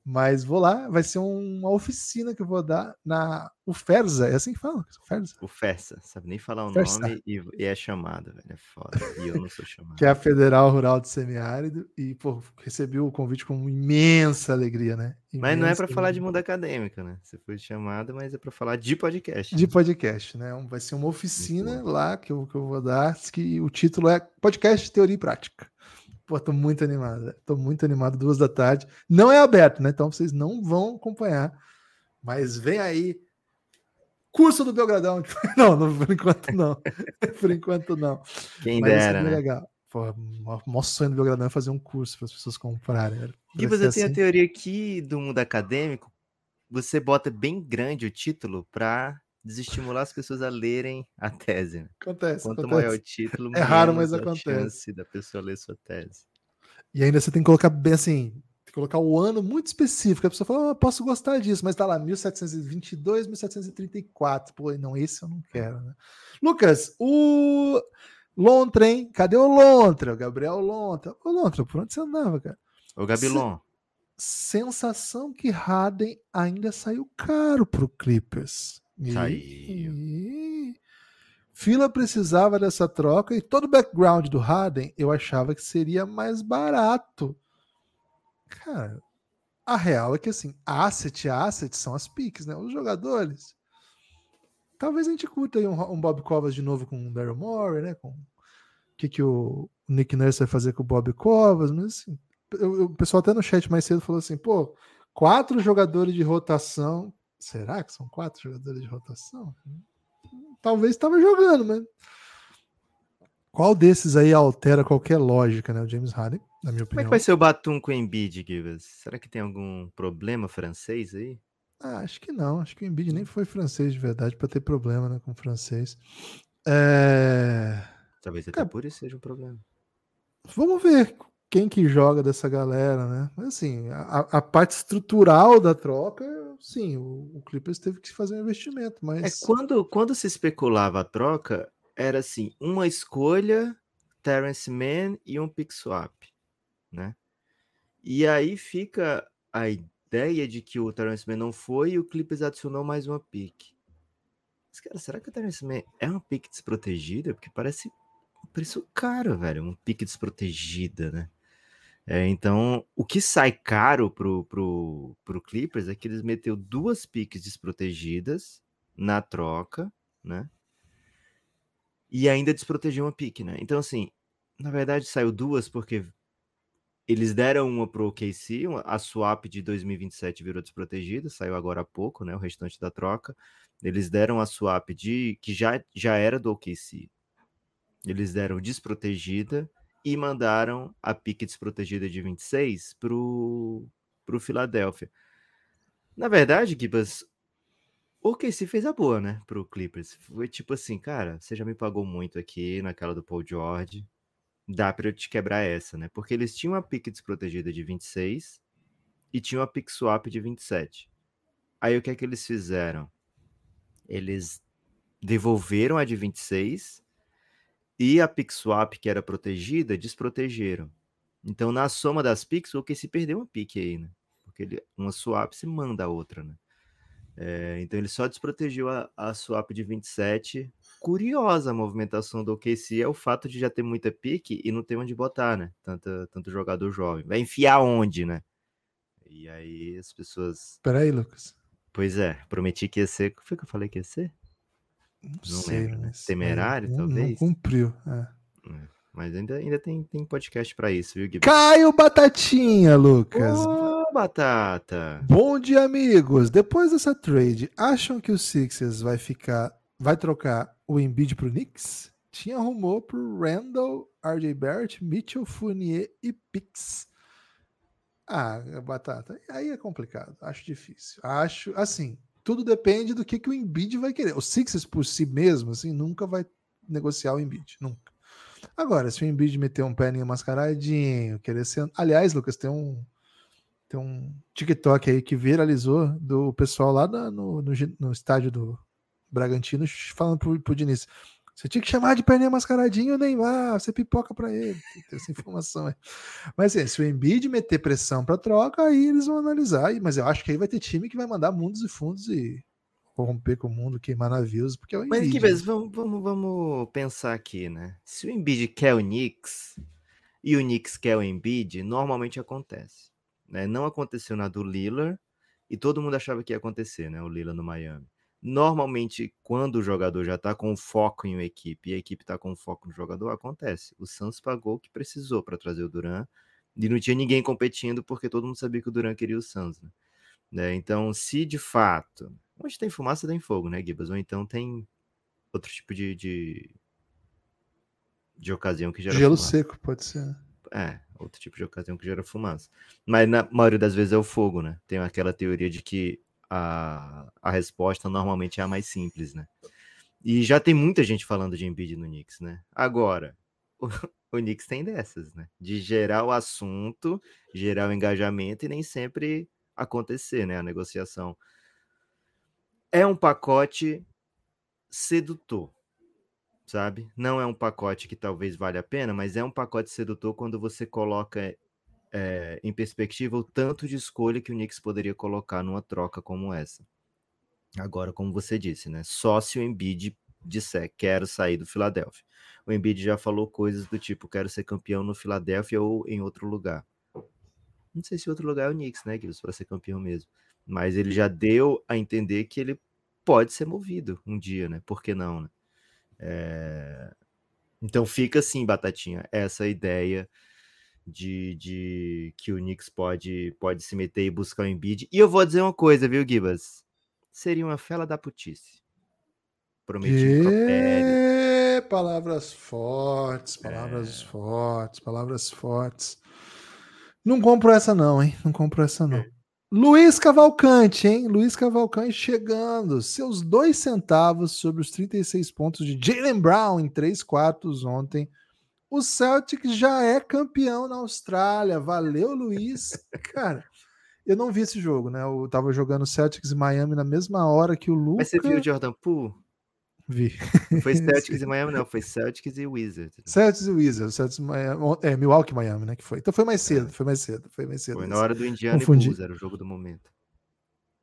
Mas vou lá, vai ser uma oficina que eu vou dar na UFERSA, é assim que fala? UFERSA. O Fersa, sabe nem falar o Fersa. nome e, e é chamado, velho. É foda. E eu não sou chamado. (laughs) Que é a Federal Rural do Semiárido. E, pô, recebi o convite com imensa alegria, né? Mas não é Imensa falar de mundo acadêmico, né? Você foi chamado, mas é pra falar de podcast. De podcast, né? Vai ser uma oficina lá que eu, que eu vou dar, que o título é Podcast Teoria e Prática. Pô, tô muito animado, tô muito animado, duas da tarde. Não é aberto, né? Então vocês não vão acompanhar. Mas vem aí. Curso do Belgradão. (laughs) Não, não por enquanto não. (laughs) por enquanto não. Quem Mas ser dera, né? legal. Pô, o maior sonho do Belgradão é fazer um curso para as pessoas comprarem. Vai você tem a assim. teoria aqui do mundo acadêmico, você bota bem grande o título pra desestimular as pessoas a lerem a tese. né? Acontece, Quanto acontece. maior o título, É raro, mas a acontece. chance da pessoa ler sua tese. E ainda você tem que colocar bem assim, tem que colocar o ano muito específico. A pessoa fala, ah, posso gostar disso, mas tá lá, 1722, 1734. Pô, não, esse eu não quero, né? Lucas, o Lontra, hein? Cadê o Lontra? O Gabriel Lontra. Ô, Lontra, por onde você andava, cara? Ô, Gabilon, Sensação que Harden ainda saiu caro pro Clippers. Saiu. e- Fila precisava dessa troca e todo o background do Harden eu achava que seria mais barato. Cara, a real é que assim, asset, asset são as piques, né? Os jogadores. Talvez a gente curta aí um, um Bob Covas de novo com o Daryl Morey, né? Com o que, que o Nick Nurse vai fazer com o Bob Covas, mas assim, eu- eu- o pessoal até no chat mais cedo falou assim, pô, quatro jogadores de rotação. Será que são quatro jogadores de rotação? Talvez estava jogando, mas. Qual desses aí altera qualquer lógica, né? O James Harden, na minha como é opinião. que vai ser o Batum com o Embiid, Givas? Será que tem algum problema francês aí? Ah, acho que não. Acho que o Embiid nem foi francês de verdade para ter problema né, com o francês. É, Talvez até Cara, por isso seja um problema. Vamos ver quem que joga dessa galera, né? Mas assim, a, a parte estrutural da troca, sim, o, o Clippers teve que fazer um investimento, É, mas quando, quando se especulava a troca, era assim, uma escolha, Terrence Mann e um pick swap, né? E aí fica a ideia de que o Terrence Mann não foi e o Clippers adicionou mais uma pick. Mas, cara, será que o Terrence Mann é uma pick desprotegida? Porque parece um preço caro, velho, um pick desprotegida, né? É, então, o que sai caro pro, pro, pro Clippers é que eles meteu duas piques desprotegidas na troca, né? E ainda desprotegeu uma pique, né? Então, assim, na verdade saiu duas porque eles deram uma pro OKC, a swap de 2027 virou desprotegida, saiu agora há pouco, né? O restante da troca. Eles deram a swap de que já, já era do OKC. Eles deram desprotegida e mandaram a pique desprotegida de 26 pro, pro Philadelphia. Na verdade, Gibas, o OKC fez a boa, né, pro Clippers. Foi tipo assim, cara, você já me pagou muito aqui naquela do Paul George, dá pra eu te quebrar essa, né? Porque eles tinham a pique desprotegida de 26 e tinham a pick swap de 27. Aí o que é que eles fizeram? Eles devolveram a de 26 e a pick swap que era protegida, desprotegeram. Então, na soma das picks, o OKC perdeu uma pique aí, né? Porque ele, uma swap se manda a outra, né? É, então ele só desprotegeu a, a swap de 27. Curiosa a movimentação do OKC é o fato de já ter muita pique e não ter onde botar, né? Tanto, tanto jogador jovem. Vai enfiar onde, né? E aí as pessoas. Peraí, Lucas. Pois é, prometi que ia ser. O que foi que eu falei que ia ser? Não, Não sei, lembro, né? mas- Temerário, não- Não talvez? cumpriu. é. Mas ainda, ainda tem, tem podcast pra isso, viu, Gui? Caio Batatinha, Lucas. Ô, Batata! Bom dia, amigos. Depois dessa trade, acham que o Sixers vai ficar, vai trocar o Embiid pro Knicks? Tinha rumor pro Randall, RJ Barrett, Mitchell Fournier e Pix. Ah, Batata, aí é complicado. Acho difícil. Acho, assim, tudo depende do que, que o Embiid vai querer. O Sixers por si mesmo, assim, nunca vai negociar o Embiid, nunca. Agora, se o Embiid meter um perninho mascaradinho, querer ser... Aliás, Lucas, tem um tem um TikTok aí que viralizou do pessoal lá no, no, no estádio do Bragantino falando pro, pro Diniz. Você tinha que chamar de perninha mascaradinho o Neymar, você pipoca para ele. Tem essa informação aí. Mas assim, se o Embiid meter pressão para troca, aí eles vão analisar. Mas eu acho que aí vai ter time que vai mandar mundos e fundos e corromper com o mundo, queimar navios, porque é o Mas Embiid. que né? vezes, vamos, vamos, vamos pensar aqui, né? Se o Embiid quer o Knicks e o Knicks quer o Embiid, normalmente acontece. Né? Não aconteceu na do Lillard e todo mundo achava que ia acontecer, né? O Lillard no Miami. Normalmente, quando o jogador já tá com foco em uma equipe e a equipe tá com foco no jogador, acontece. O Suns pagou o que precisou para trazer o Duran e não tinha ninguém competindo porque todo mundo sabia que o Duran queria o Suns, né? Né? Então, se de fato. Onde tem fumaça, tem fogo, né, Gibas? Ou então tem outro tipo de. de, de ocasião que gera Gelo fumaça. seco, pode ser. né? É, outro tipo de ocasião que gera fumaça. Mas na maioria das vezes é o fogo, né? Tem aquela teoria de que a, a resposta normalmente é a mais simples, né? E já tem muita gente falando de Embiid no Knicks, né? Agora, (laughs) o, o Knicks tem dessas, né? De gerar o assunto, gerar o engajamento e nem sempre acontecer, né? A negociação. É um pacote sedutor, sabe? Não é um pacote que talvez valha a pena, mas é um pacote sedutor quando você coloca é, em perspectiva o tanto de escolha que o Knicks poderia colocar numa troca como essa. Agora, como você disse, né? Só se o Embiid disser quero sair do Philadelphia. O Embiid já falou coisas do tipo quero ser campeão no Philadelphia ou em outro lugar. Não sei se outro lugar é o Knicks, né, Gibbs, para ser campeão mesmo. Mas ele já deu a entender que ele pode ser movido um dia, né? Por que não, né? É, Então fica assim, Batatinha, essa ideia de, de que o Knicks pode, pode se meter e buscar o Embiid. E eu vou dizer uma coisa, viu, Gibas? Seria uma fela da putice. Prometi pro Pérez. E... Palavras fortes, É. palavras fortes, palavras fortes. Não compro essa não, hein? Não compro essa não. Luiz Cavalcante, hein? Luiz Cavalcante chegando. Seus dois centavos sobre os 36 pontos de Jalen Brown em três quartos ontem. O Celtic já é campeão na Austrália. Valeu, Luiz. (laughs) Cara, eu não vi esse jogo, né? Eu tava jogando Celtics e Miami na mesma hora que o Luca. Mas você viu o Jordan Poole? Vi. Não foi (laughs) Celtics e Miami, não. Foi Celtics e Wizards. Celtics e Wizards, Celtics, Miami, é, Milwaukee e Miami, né, que foi. Então foi mais cedo, foi mais cedo, foi mais cedo. Foi na hora do Indiana Confundi. e Bulls, era o jogo do momento.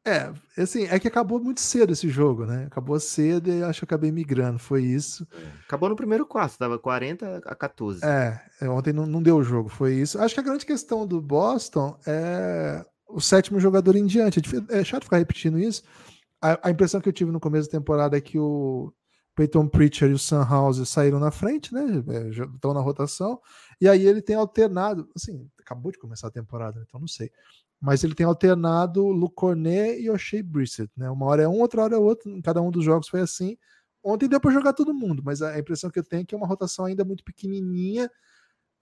É, assim, é que acabou muito cedo esse jogo, né? Acabou cedo e acho que acabei migrando, foi isso. Acabou no primeiro quarto, tava 40 a 14. É, é, ontem não, não deu o jogo, foi isso. Acho que a grande questão do Boston é o sétimo jogador em diante. É É chato ficar repetindo isso. A, a impressão que eu tive no começo da temporada é que o Peyton Pritchard e o Sam House saíram na frente, né? É, Estão na rotação. E aí ele tem alternado, assim, acabou de começar a temporada, né, então não sei. Mas ele tem alternado Luke Cornet e O'Shea Brissett, né? Uma hora é um, outra hora é outro. Cada um dos jogos foi assim. Ontem deu para jogar todo mundo, mas a impressão que eu tenho é que é uma rotação ainda muito pequenininha.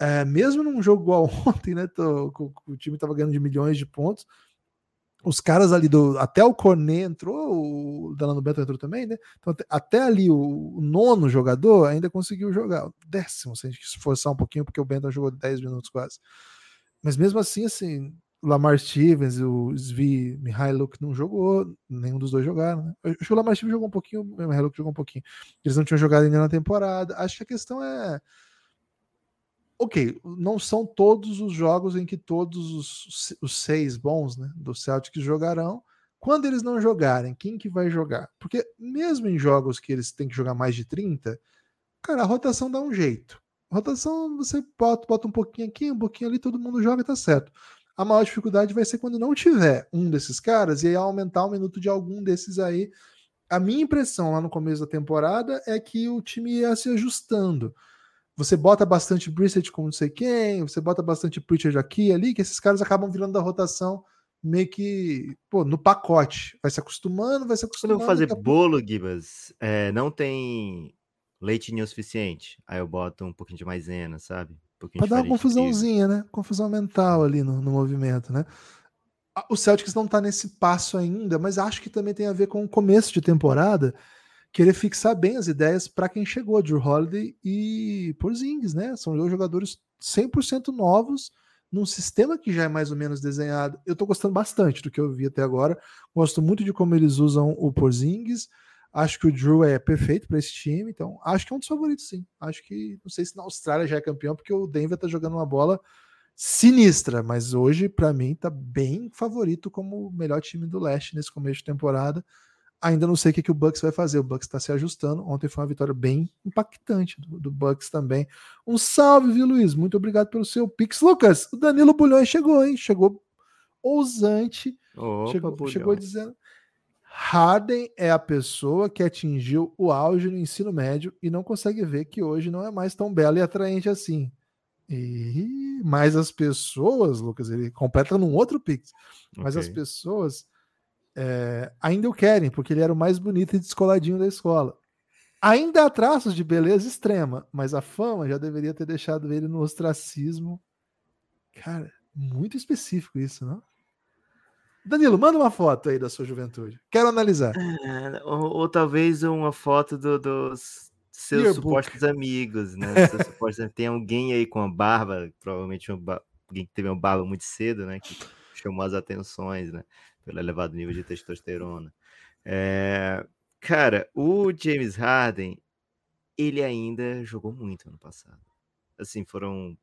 É, mesmo num jogo igual (laughs) ontem, né? tô- co- o time estava ganhando de milhões de pontos. Os caras ali do. Até o Cornet entrou, o Delano Bento entrou também, né? Então, até- ali o, o nono jogador ainda conseguiu jogar. O décimo, se a gente se esforçar um pouquinho, porque o Bento jogou 10 minutos quase. Mas mesmo assim, assim, o Lamar Stevens, o Svi Mihailuk não jogou, nenhum dos dois jogaram, né? Acho que o Lamar Stevens jogou um pouquinho, o Mihailuk jogou um pouquinho. Eles não tinham jogado ainda na temporada. Acho que a questão é. Ok, não são todos os jogos em que todos os, os seis bons né, do Celtics jogarão. Quando eles não jogarem, quem que vai jogar? Porque mesmo em jogos que eles têm que jogar mais de 30, cara, a rotação dá um jeito. Rotação você bota, bota um pouquinho aqui, um pouquinho ali, todo mundo joga e tá certo. A maior dificuldade vai ser quando não tiver um desses caras e aí aumentar o minuto de algum desses aí. A minha impressão lá no começo da temporada é que o time ia se ajustando. Você bota bastante Brissett como não sei quem, você bota bastante Pritchard aqui e ali, que esses caras acabam virando da rotação meio que pô, no pacote. Vai se acostumando, vai se Quando eu acostumando. vou fazer bolo, Gibas, é, não tem leitinho o suficiente. Aí eu boto um pouquinho de maisena, sabe? Um Pra dar uma confusãozinha, né? Confusão mental ali no, no movimento, né? O Celtics não tá nesse passo ainda, mas acho que também tem a ver com o começo de temporada, querer fixar bem as ideias para quem chegou, Drew Holiday e Porzingis, né? São dois jogadores 100% novos num sistema que já é mais ou menos desenhado. Eu tô gostando bastante do que eu vi até agora. Gosto muito de como eles usam o Porzingis. Acho que o Drew é perfeito para esse time, então acho que é um dos favoritos, sim. Acho que não sei se na Austrália já é campeão, porque o Denver tá jogando uma bola sinistra, mas hoje, para mim, tá bem favorito como o melhor time do leste nesse começo de temporada. Ainda não sei o que, que o Bucks vai fazer. O Bucks está se ajustando. Ontem foi uma vitória bem impactante do, do, Bucks também. Um salve, viu, Luiz? Muito obrigado pelo seu pix. Lucas, o Danilo Bulhões chegou, hein? Chegou ousante. Opa, chegou, chegou dizendo. Harden é a pessoa que atingiu o auge no ensino médio e não consegue ver que hoje não é mais tão bela e atraente assim. E mas as pessoas, Lucas, ele completa num outro pix. Mas okay. as pessoas é, ainda o querem, porque ele era o mais bonito e descoladinho da escola. Ainda há traços de beleza extrema, mas a fama já deveria ter deixado ele no ostracismo. Cara, muito específico isso, não? Danilo, manda uma foto aí da sua juventude. Quero analisar. É, ou, ou, talvez uma foto do, dos seus Yearbook. supostos amigos, né? (laughs) Supostos... Tem alguém aí com a barba, provavelmente um alguém que teve uma barba muito cedo, né? Que chamou as atenções, né? pelo elevado nível de testosterona. É, cara, o James Harden, ele ainda jogou muito ano passado. Assim, foram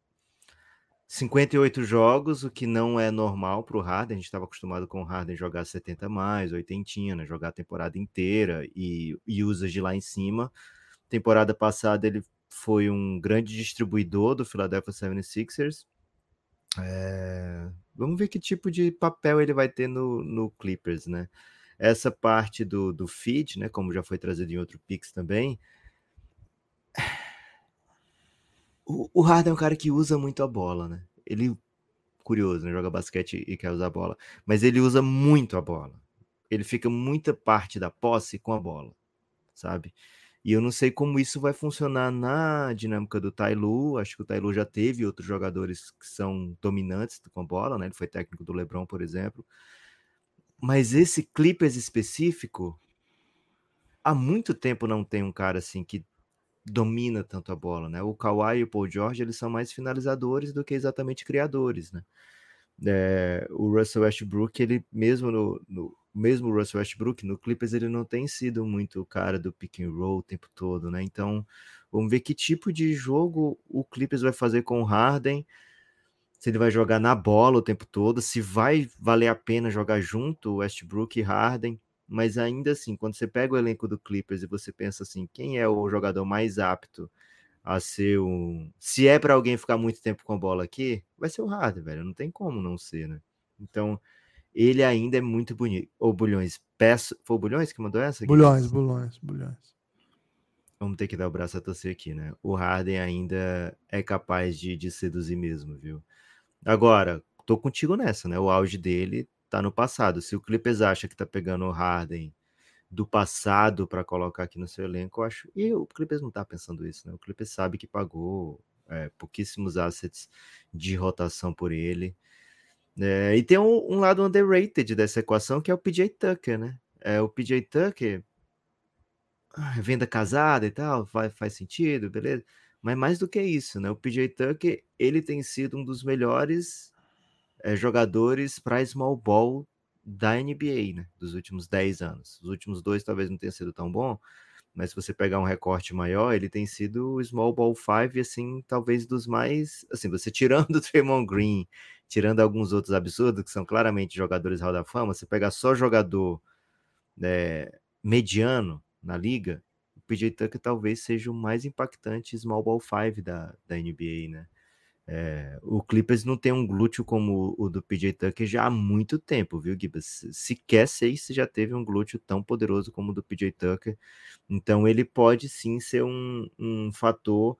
58 jogos, o que não é normal para o Harden. A gente estava acostumado com o Harden jogar 70 mais, 80, né? jogar a temporada inteira e, e usa de lá em cima. Temporada passada ele foi um grande distribuidor do Philadelphia 76ers. É, Vamos ver que tipo de papel ele vai ter no, no Clippers, né? Essa parte do, do feed, né? Como já foi trazido em outro Pix também. O, Harden é um cara que usa muito a bola, né? Ele, curioso, né? Joga basquete e quer usar a bola. Mas ele usa muito a bola. Ele fica muita parte da posse com a bola, sabe? E eu não sei como isso vai funcionar na dinâmica do Tailu. Acho que o Tailu já teve outros jogadores que são dominantes com a bola, né? Ele foi técnico do LeBron, por exemplo. Mas esse Clippers específico, há muito tempo não tem um cara assim que domina tanto a bola, né? O Kawhi e o Paul George, eles são mais finalizadores do que exatamente criadores, né? É, o Russell Westbrook, ele mesmo no, no mesmo Russell Westbrook, no Clippers ele não tem sido muito o cara do pick and roll o tempo todo, né? Então, vamos ver que tipo de jogo o Clippers vai fazer com o Harden, se ele vai jogar na bola o tempo todo, se vai valer a pena jogar junto Westbrook e Harden, mas ainda assim, quando você pega o elenco do Clippers e você pensa assim, quem é o jogador mais apto a ser um... Se é para alguém ficar muito tempo com a bola aqui, vai ser o Harden, velho, não tem como não ser, né? Então, ele ainda é muito bonito. Ou Bulhões, peço. Foi o Bulhões que mandou essa? Bulhões, Bulhões, Bulhões. Vamos ter que dar o braço a torcer aqui, né? O Harden ainda é capaz de, de seduzir mesmo, viu? Agora, tô contigo nessa, né? O auge dele tá no passado. Se o Clippers acha que tá pegando o Harden do passado para colocar aqui no seu elenco, eu acho. E o Clippers não tá pensando isso, né? O Clippers sabe que pagou é, pouquíssimos assets de rotação por ele. É, e tem um, um, lado underrated dessa equação que é o PJ Tucker, né? É, o PJ Tucker, ah, venda casada e tal, faz, faz sentido, beleza? Mas mais do que isso, né? O PJ Tucker, ele tem sido um dos melhores é, jogadores para small ball da NBA, né? Dos últimos 10 anos. Os últimos dois talvez não tenha sido tão bom, mas se você pegar um recorte maior, ele tem sido o small ball 5, assim, talvez dos mais, assim, você tirando o Draymond Green tirando alguns outros absurdos, que são claramente jogadores Hall da Fama, você pegar só jogador né, mediano na liga, o PJ Tucker talvez seja o mais impactante small ball 5 da, da NBA, né? É, o Clippers não tem um glúteo como o do PJ Tucker já há muito tempo, viu, Gibas? Sequer sei se já teve um glúteo tão poderoso como o do PJ Tucker. Então ele pode sim ser um, um fator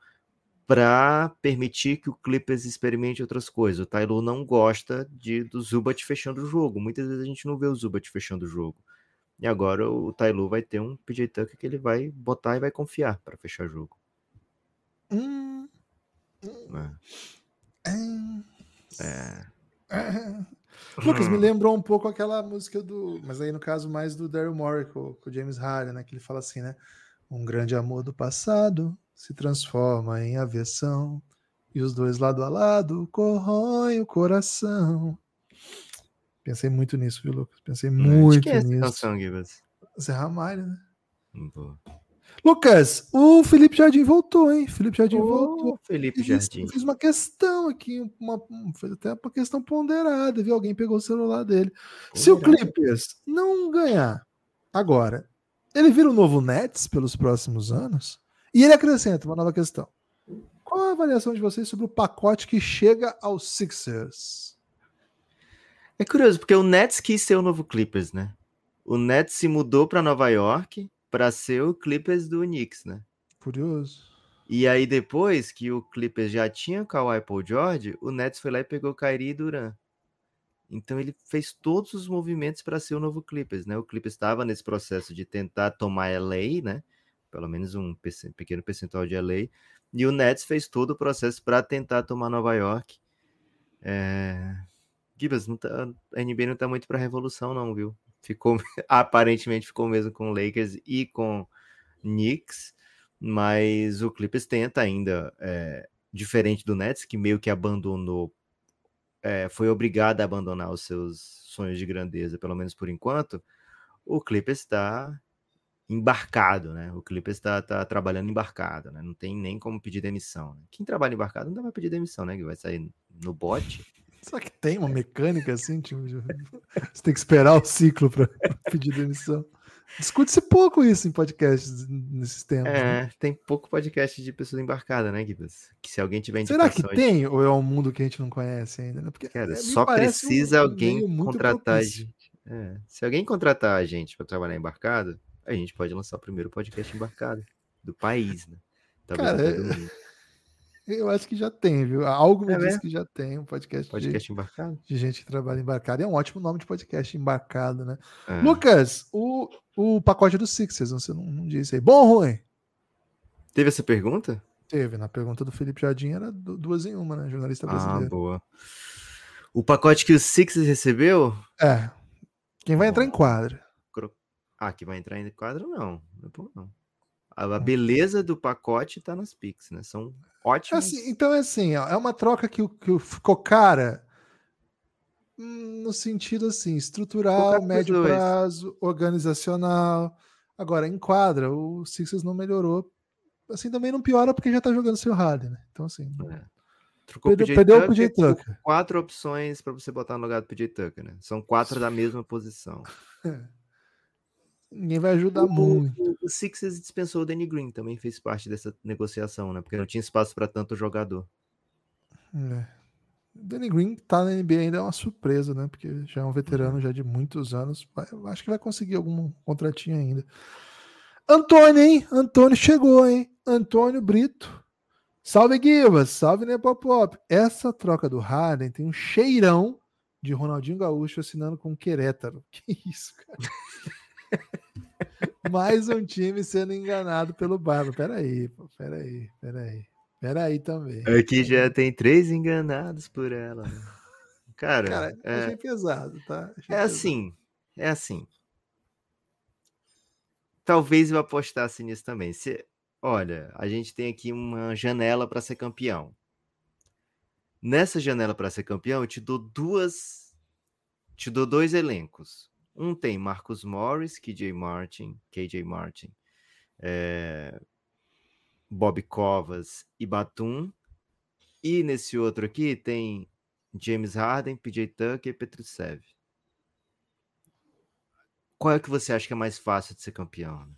para permitir que o Clippers experimente outras coisas. O Tyloo não gosta de, do Zubat fechando o jogo. Muitas vezes a gente não vê o Zubat fechando o jogo. E agora o Tyloo vai ter um PJ Tucker que ele vai botar e vai confiar para fechar o jogo. Hum. É. É. é. Lucas, me lembrou um pouco aquela música do. Mas aí no caso mais do Daryl Morey com, com o James Harden, né? Que ele fala assim, né? Um grande amor do passado se transforma em aversão, e os dois lado a lado corroem o coração. Pensei muito nisso, viu, Lucas? Pensei muito que é nisso. Canção, Gibas? Zé Ramalho, né? Boa. Lucas, o Felipe Jardim voltou, hein? Felipe Jardim Ô, voltou. Felipe Eu fiz- Jardim. eu fiz uma questão aqui, uma, um- fez até uma questão ponderada, viu? Alguém pegou o celular dele. Se o. Clippers não ganhar agora, ele vira o novo Nets pelos próximos anos? E ele acrescenta uma nova questão. Qual a avaliação de vocês sobre o pacote que chega aos Sixers? É curioso, porque o Nets quis ser o novo Clippers, né? O Nets se mudou para Nova York para ser o Clippers do Knicks, né? Curioso. E aí, depois que o Clippers já tinha o Kawhi Paul George, o Nets foi lá e pegou Kyrie e Duran. Então ele fez todos os movimentos para ser o novo Clippers, né? O Clippers estava nesse processo de tentar tomar LA, né? Pelo menos um pequeno percentual de LA. E o Nets fez todo o processo para tentar tomar Nova York. É... Gibas, tá- a NBA não tá muito para revolução, não, viu? Ficou, (laughs) aparentemente ficou mesmo com Lakers e com Knicks, mas o Clippers tenta ainda, é, diferente do Nets, que meio que abandonou, é, foi obrigado a abandonar os seus sonhos de grandeza, pelo menos por enquanto, o Clippers está embarcado, né? O Clippers está tá trabalhando embarcado, né? Não tem nem como pedir demissão. né? Quem trabalha embarcado não pra pedir demissão, né? Que vai sair no bote. Será que tem uma mecânica assim? Tipo, você tem que esperar o ciclo para (laughs) pedir demissão. Discute-se pouco isso em podcasts nesses tempos. né? É, tem pouco podcast de pessoa embarcada, né, Gibas? Que se alguém tiver Será que tem ou é um mundo que a gente não conhece ainda? Né? Porque Cara, é, só precisa um alguém contratar a gente. É, se alguém contratar a gente para trabalhar embarcado, a gente pode lançar o primeiro podcast embarcado do país, né? Talvez Cara, Eu acho que já tem, viu? Algo me É diz mesmo? que já tem um podcast, de- podcast embarcado. De, gente que trabalha embarcado. É um ótimo nome de podcast, embarcado, né? É. Lucas, o, o pacote dos Sixers, você não, não disse aí. Bom ou ruim? Teve essa pergunta? Teve, na pergunta do Felipe Jardim era du- duas em uma, né? Jornalista Ah, brasileiro. boa. O pacote que o Sixers recebeu? é. Quem vai entrar em quadra? Ah, que vai entrar em quadro, não. Não é bom, não. A beleza do pacote tá nas Pix, né? São ótimos. Assim, então é assim, ó, é uma troca que, que ficou cara hum, no sentido assim, estrutural, médio dois. prazo, organizacional. Agora, em quadra, o Sixers não melhorou. Assim, também não piora porque já tá jogando seu Harden, né? Então, assim, É. Trocou perdeu, perdeu o PJ Tucker. quatro opções para você botar no lugar do PJ Tucker, né? São quatro da mesma posição. (laughs) Ninguém vai ajudar O, muito. o- Sixers dispensou o Danny Green, também fez parte dessa negociação, né? Porque não tinha espaço para tanto jogador. É. Danny Green tá na NBA ainda é uma surpresa, né? Porque já é um veterano já de muitos anos. Vai- acho que vai conseguir algum contratinho ainda. Antônio, hein? Antônio chegou, hein? Antônio Brito. Salve, Guivas. Salve, Nepopop. Essa troca do Harden tem um cheirão de Ronaldinho Gaúcho assinando com o Querétaro. (laughs) Que isso, cara? (laughs) Mais um time sendo enganado pelo Barba. Peraí, pô. Peraí, peraí. Peraí também. Aqui já tem três enganados por ela. né? Cara, Cara, é, achei pesado, tá? Achei é pesado. assim, é assim. Talvez eu apostasse nisso também. Se, olha, a gente tem aqui uma janela para ser campeão. Nessa janela para ser campeão, eu te dou duas, te dou dois elencos. Um tem Marcus Morris, KJ Martin, KJ Martin, é, Bob Covas e Batum. E nesse outro aqui tem James Harden, PJ Tucker e Petrusev. Qual é que você acha que é mais fácil de ser campeão né,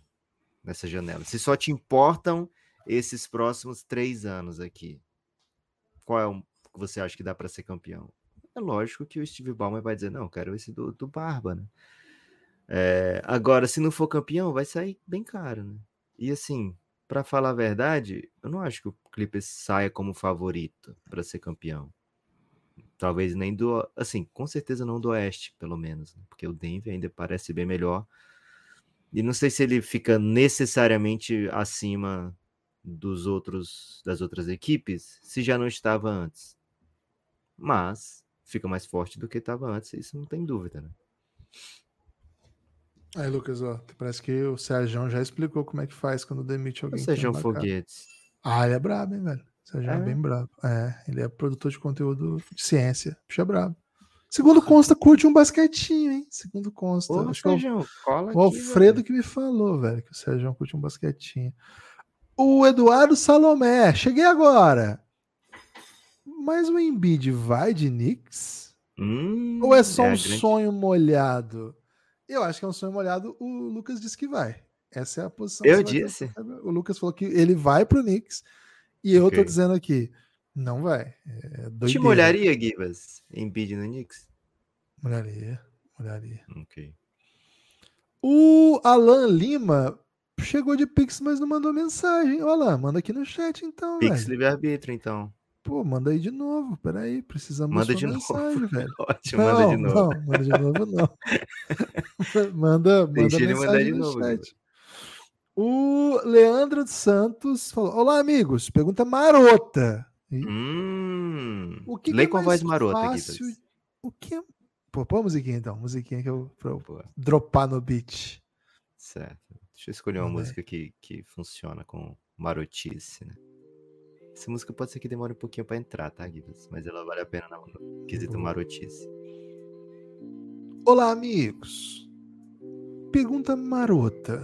nessa janela? Se só te importam esses próximos três anos aqui, qual é o que você acha que dá para ser campeão? É lógico que o Steve Ballmer vai dizer, não, eu quero esse do, do Barba, né? É, agora, se não for campeão, vai sair bem caro, né? E assim, para falar a verdade, eu não acho que o Clippers saia como favorito para ser campeão. Talvez nem do. Assim, com certeza não do Oeste, pelo menos. né? Porque o Denver ainda parece bem melhor. E não sei se ele fica necessariamente acima dos outros das outras equipes, se já não estava antes. Mas fica mais forte do que estava antes, isso não tem dúvida, né? Aí, Lucas, ó, parece que o Sérgio já explicou como é que faz quando demite O alguém. que uma cara. Foguetes. Ah, ele é brabo, hein, velho? O Sérgio é? É? bem brabo. É, ele é produtor de conteúdo de ciência. Bicho é brabo. Segundo consta, curte um basquetinho, hein? Segundo consta. Ô, Acho que é o- Sérgio, cola o aqui, Alfredo que me falou, velho, que o Sérgio curte um basquetinho. O Eduardo Salomé, cheguei agora. Mas o Embiid vai de Knicks? Hum, Ou é só a um grande- sonho molhado? Eu acho que é um sonho molhado. O Lucas disse que vai. Essa é a posição. Eu disse? ter. O Lucas falou que ele vai pro Knicks. E eu tô Ok. dizendo aqui, não vai. É Te molharia, Gibas, em bid no Knicks? Molharia, molharia. Ok. O Alan Lima chegou de Pix, mas não mandou mensagem. Ô, Alan, manda aqui no chat então, Pix velho. livre-arbítrio, então. Pô, manda aí de novo. Peraí, precisamos Manda da de sua novo. (laughs) mensagem, velho. Ótimo, manda de novo. Não, manda de novo não. (laughs) manda, manda Deixa ele mandar mensagem de no novo, chat. O Leandro Santos falou: Olá, amigos. Pergunta marota. Hum, O que, que é com a voz marota, fácil... Gibas. O que é... Pô, põe a musiquinha então. Musiquinha que eu, pra eu dropar no beat. certo. Deixa eu escolher uma aí. música que, que funciona com marotice, né? Essa música pode ser que demore um pouquinho pra entrar, tá, Gibas? Mas ela vale a pena no quesito Boa. marotice. Olá, amigos. Pergunta marota.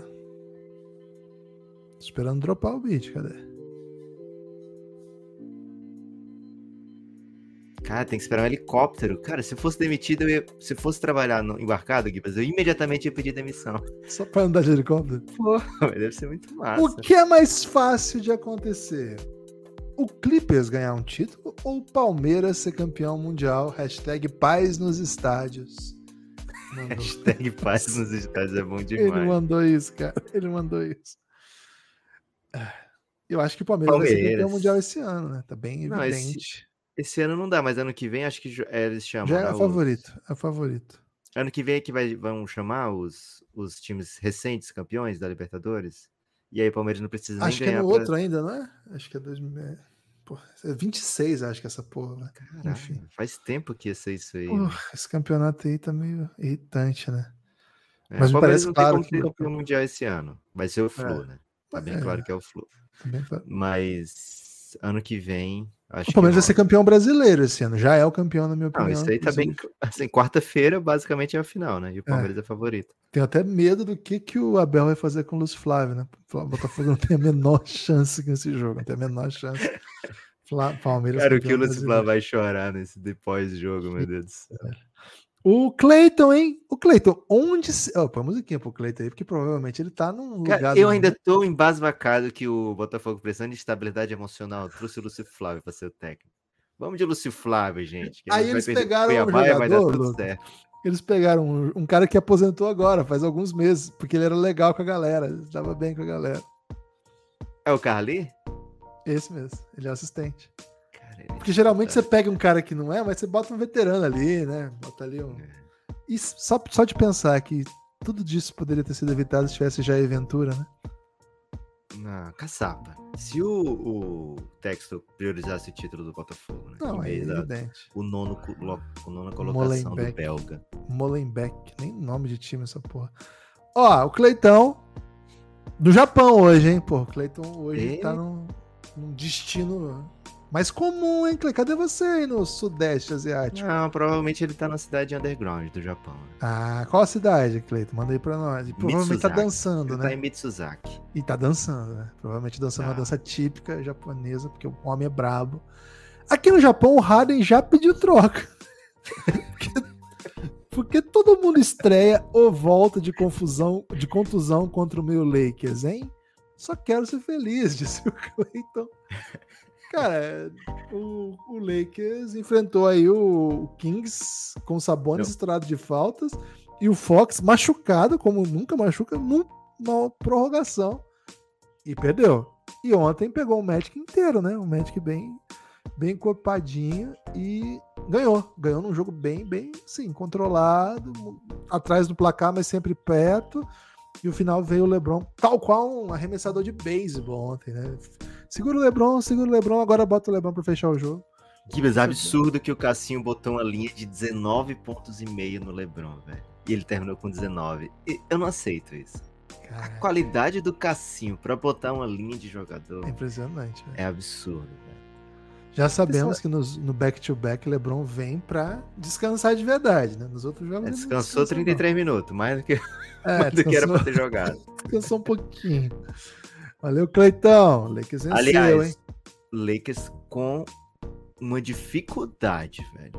Tô esperando dropar o beat, cadê? Cara, tem que esperar um helicóptero. Cara, se eu fosse demitido, eu ia... se eu fosse trabalhar no embarcado, Gibas, eu imediatamente ia pedir demissão. Só pra andar de helicóptero. Deve ser muito massa. O que é mais fácil de acontecer? O Clippers ganhar um título ou o Palmeiras ser campeão mundial? Hashtag paz nos estádios. Mandou. Hashtag paz nos estádios é bom Ele demais. mandou isso, cara. Ele mandou isso. Ah, Eu acho que o Palmeiras, vai ser campeão Palmeiras. mundial esse ano, né? Tá bem Não, esse- evidente. Esse ano não dá, mas ano que vem acho que é, eles chamam. Já é né, o os- favorito. É o favorito. Ano que vem é que vai, vão chamar os, os times recentes campeões da Libertadores. E aí o Palmeiras não precisa nem Acho que é ganhar. no pra- outro ainda, não é? Acho que é 2000. é- Porra, é 26, acho que essa porra. né? Caralho, enfim. Faz tempo que ia ser isso aí. Porra, esse campeonato aí tá meio irritante, né? É, mas me parece não claro que- campeão mundial esse ano. Vai ser o Flu, né? Tá bem É. claro que é o Flu. Tá claro. Mas ano que vem. Acho O Palmeiras vai ser campeão brasileiro esse ano. Já é o campeão, na minha Não, opinião. isso aí tá bem. Assim, quarta-feira, basicamente, é a final, né? E o Palmeiras é, favorito. Tenho até medo do que, que o Abel vai fazer com o Lúcio Flávio, né? O Botafogo não tem a menor (laughs) chance nesse jogo. Não tem a menor chance. Palmeiras Cara, o que o brasileiro. Flávio vai chorar nesse depois jogo, meu (laughs) Deus do céu. O Cleiton, hein? O Cleiton, onde. Oh, põe a musiquinha pro Cleiton aí, porque provavelmente ele tá num lugar. Cara, do eu ainda mundo- tô embasbacado que o Botafogo, precisando de estabilidade emocional, trouxe o Lúcio Flávio pra ser o técnico. Vamos de Lúcio Flávio, gente. Aí vai eles pegaram um Cuiabá vai dar jogador, certo. Eles pegaram um, um cara que aposentou agora, faz alguns meses, porque ele era legal com a galera, ele tava bem com a galera. É o Carli? Esse mesmo, ele é assistente. Ele- Porque geralmente você pega um cara que não é, mas você bota um veterano ali, né? Bota ali um. E só, só de pensar que tudo disso poderia ter sido evitado se tivesse já a Ventura, né? Não, caçapa. Se o, o Texto priorizasse o título do Botafogo, né? Não, é evidente. o nono, o nona colocação do Molenbeek. belga. Molenbeek, nem nome de time essa porra. Ó, o Cleitão do Japão hoje, hein? Pô, o Cleiton hoje E? tá num, num destino mais comum, hein, Cle? Cadê você aí no Sudeste Asiático? Não, provavelmente ele tá na cidade underground do Japão. né? Ah, qual a cidade, Cleiton? Manda aí pra nós. E provavelmente tá Mitsuzaki. dançando, Ele né? tá em Mitsuzaki. E tá dançando, né? Provavelmente dançando uma Tá. dança típica japonesa, porque o homem é brabo. Aqui no Japão, o Harden já pediu troca. (laughs) porque, porque todo mundo estreia ou volta de confusão, de contusão contra o meu Lakers, hein? Só quero ser feliz, (laughs) disse o Clayton. Cara, o, o Lakers enfrentou aí o, o Kings com Sabonis estourado de faltas e o Fox machucado, como nunca machuca, num- numa prorrogação e perdeu. E ontem pegou o Magic inteiro, né? Um Magic bem, bem copadinho e ganhou. Ganhou num jogo bem, bem, sim, controlado, atrás do placar, mas sempre perto. E o final veio o LeBron, tal qual um arremessador de beisebol ontem, né? Segura o LeBron, segura o LeBron, agora bota o LeBron pra fechar o jogo. Gibbs, absurdo que o Cassinho botou uma linha de 19 pontos e meio no LeBron, velho. E ele terminou com 19. E Eu não aceito isso. A Cara, qualidade do Cassinho pra botar uma linha de jogador é impressionante, velho. é absurdo. Já sabemos que nos- no back-to-back, LeBron vem pra descansar de verdade, né? Nos outros jogos. É, não descansou descansa, 33 minutos, mais do que, não. (laughs) É, mais do que era pra ter jogado. (laughs) descansou um pouquinho. Valeu, Cleitão. Lakers venceu, Aliás, hein? Lakers com uma dificuldade, velho.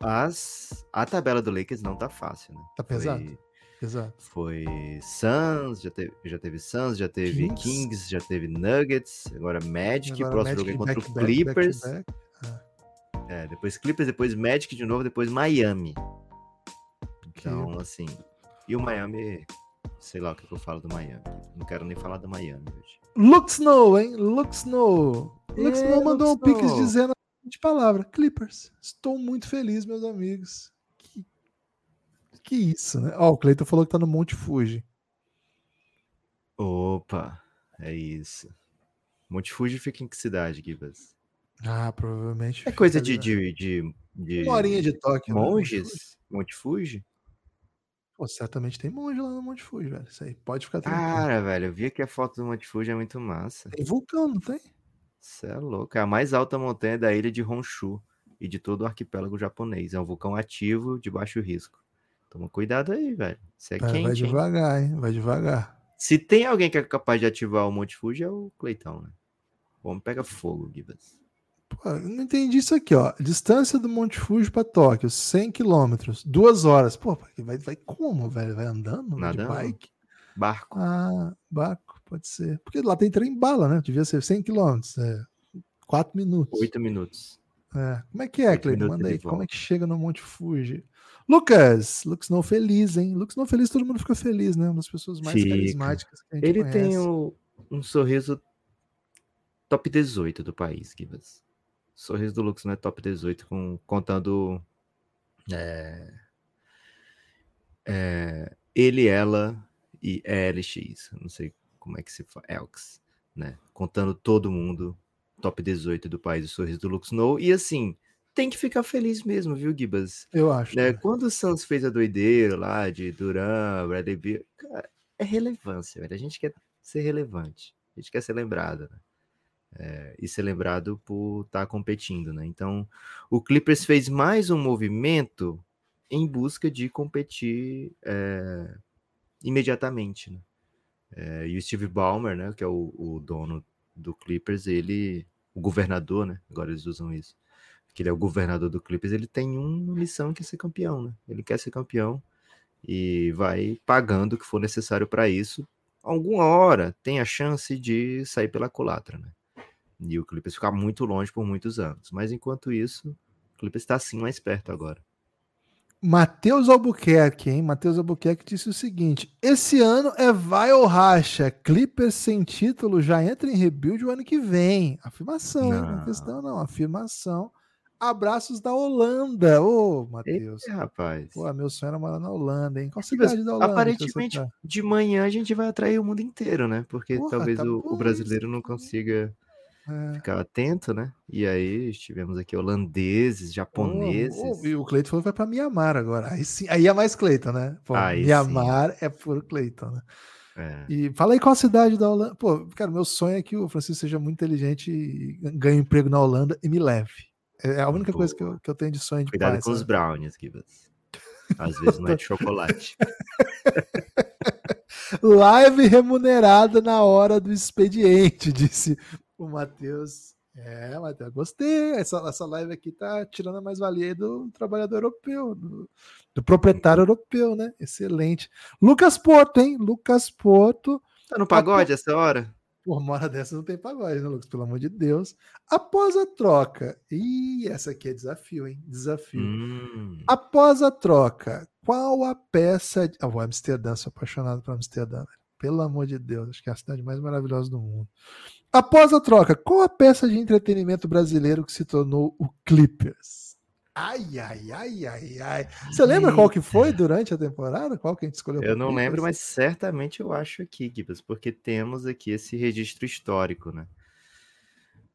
As, a tabela do Lakers não tá fácil, né? Tá pesado? Foi, Exato. foi Suns, já teve, já teve Suns, já teve Kings. Kings, já teve Nuggets, agora Magic, Agora, próximo Magic jogo é contra back, o back, Clippers. back to back. É, depois Clippers, depois Magic de novo, depois Miami. Então, assim. E o Miami, sei lá o que, eu falo do Miami. Não quero nem falar do Miami hoje. Luke Snow, hein? Luke Snow. Luke É, Snow mandou um Luke piques Snow. dizendo de palavra: Clippers. Estou muito feliz, meus amigos. Que, que isso, né? Ó, o Cleiton falou que tá no Monte Fuji. Opa, é isso. Monte Fuji fica em que cidade, Gibas? Ah, provavelmente. É coisa de, de, de, de Uma horinha de toque. né, no Monte Fuji. monges? Monte Fuji? Pô, certamente tem monge lá no Monte Fuji, velho. Isso aí pode ficar tranquilo. Cara, velho, eu vi aqui a foto do Monte Fuji, é muito massa. Tem vulcão, não tem? Você é louco. É a mais alta montanha da ilha de Honshu e de todo o arquipélago japonês. É um vulcão ativo de baixo risco. Toma cuidado aí, velho. Isso é Vai, vai quente, hein? devagar, hein? Vai devagar. Se tem alguém que é capaz de ativar o Monte Fuji, é o Cleitão, né? O homem pega fogo, Gibas. Pô, não entendi isso aqui, ó. Distância do Monte Fuji pra Tóquio, 100 quilômetros, duas horas. Pô, vai, vai como, velho? Vai andando? Vai de bike? Barco. Ah, barco, pode ser. Porque lá tem trem bala, né? Devia ser 100 quilômetros. É, 4 minutos. Oito minutos. É. Como é que é, Cleiton? Manda aí. Como é que chega no Monte Fuji? Lucas, Lucas não feliz, hein? Lucas não feliz, todo mundo fica feliz, né? Uma das pessoas mais Fica. carismáticas que a gente Ele conhece. tem o- um sorriso top 18 do país, Gibas. Sorriso do Lux não é top 18, com, contando é, é, ele, ela e LX. Não sei como é que se fala. Elks, né? Contando todo mundo, top 18 do país, o sorriso do Lux No. E assim, tem que ficar feliz mesmo, viu, Gibas? Eu acho. né? Quando o Santos fez a doideira lá de Duran, Bradley Beal, cara, é relevância, velho. A gente quer ser relevante, a gente quer ser lembrado, né? É, e ser lembrado por estar competindo, né? Então, o Clippers fez mais um movimento em busca de competir é, imediatamente, né? É, e o Steve Ballmer, né, que é o, o dono do Clippers, ele, o governador, né? Agora eles usam isso que ele é o governador do Clippers, ele tem uma missão que é ser campeão, né? Ele quer ser campeão e vai pagando o que for necessário para isso. Alguma hora tem a chance de sair pela culatra, né? E o Clippers ficar muito longe por muitos anos. Mas enquanto isso, o Clippers está assim mais perto agora. Matheus Albuquerque, hein? Matheus Albuquerque disse o seguinte: esse ano é vai ou racha. Clippers sem título já entra em rebuild o ano que vem. Afirmação, hein? Não é Não. questão, não. Afirmação. Abraços da Holanda. Ô, Matheus. É, rapaz. Pô, meu sonho era morar na Holanda, hein? Qual cidade da Holanda? Aparentemente, tá? de manhã a gente vai atrair o mundo inteiro, né? Porque Porra, talvez tá o, o brasileiro não consiga É. ficar atento, né? E aí estivemos aqui holandeses, japoneses. Oh, oh, e o Cleiton falou que vai pra Mianmar agora. Aí sim, aí é mais Cleiton, né? Pô, Aí sim. Mianmar é puro Cleiton, né? É. E fala aí qual a cidade da Holanda. Pô, cara, meu sonho é que o Francisco seja muito inteligente e ganhe um emprego na Holanda e me leve. É a única coisa que eu, que eu tenho de sonho de Cuidado pai, com os sabe? brownies, Gibas. Às (laughs) vezes não é de chocolate. (laughs) Live remunerada na hora do expediente, (laughs) disse o Matheus. É, Matheus, gostei. Essa, essa live aqui tá tirando a mais-valia do trabalhador europeu, do, do proprietário europeu, né? Excelente. Lucas Porto, hein? Lucas Porto. Tá no pagode essa hora? Por uma hora dessa não tem pagode, né, Lucas? Pelo amor de Deus. Após a troca. Ih, essa aqui é desafio, hein? Desafio. Hum, Após a troca, qual a peça. De... Ah, o Amsterdã, sou apaixonado por Amsterdã. velho. Pelo amor de Deus, acho que é a cidade mais maravilhosa do mundo. Após a troca, qual a peça de entretenimento brasileiro que se tornou o Clippers? Ai, ai, ai, ai, ai. Você lembra qual que foi durante a temporada? Qual que a gente escolheu? eu não lembro, mas certamente eu acho aqui, Gibas, porque temos aqui esse registro histórico, né?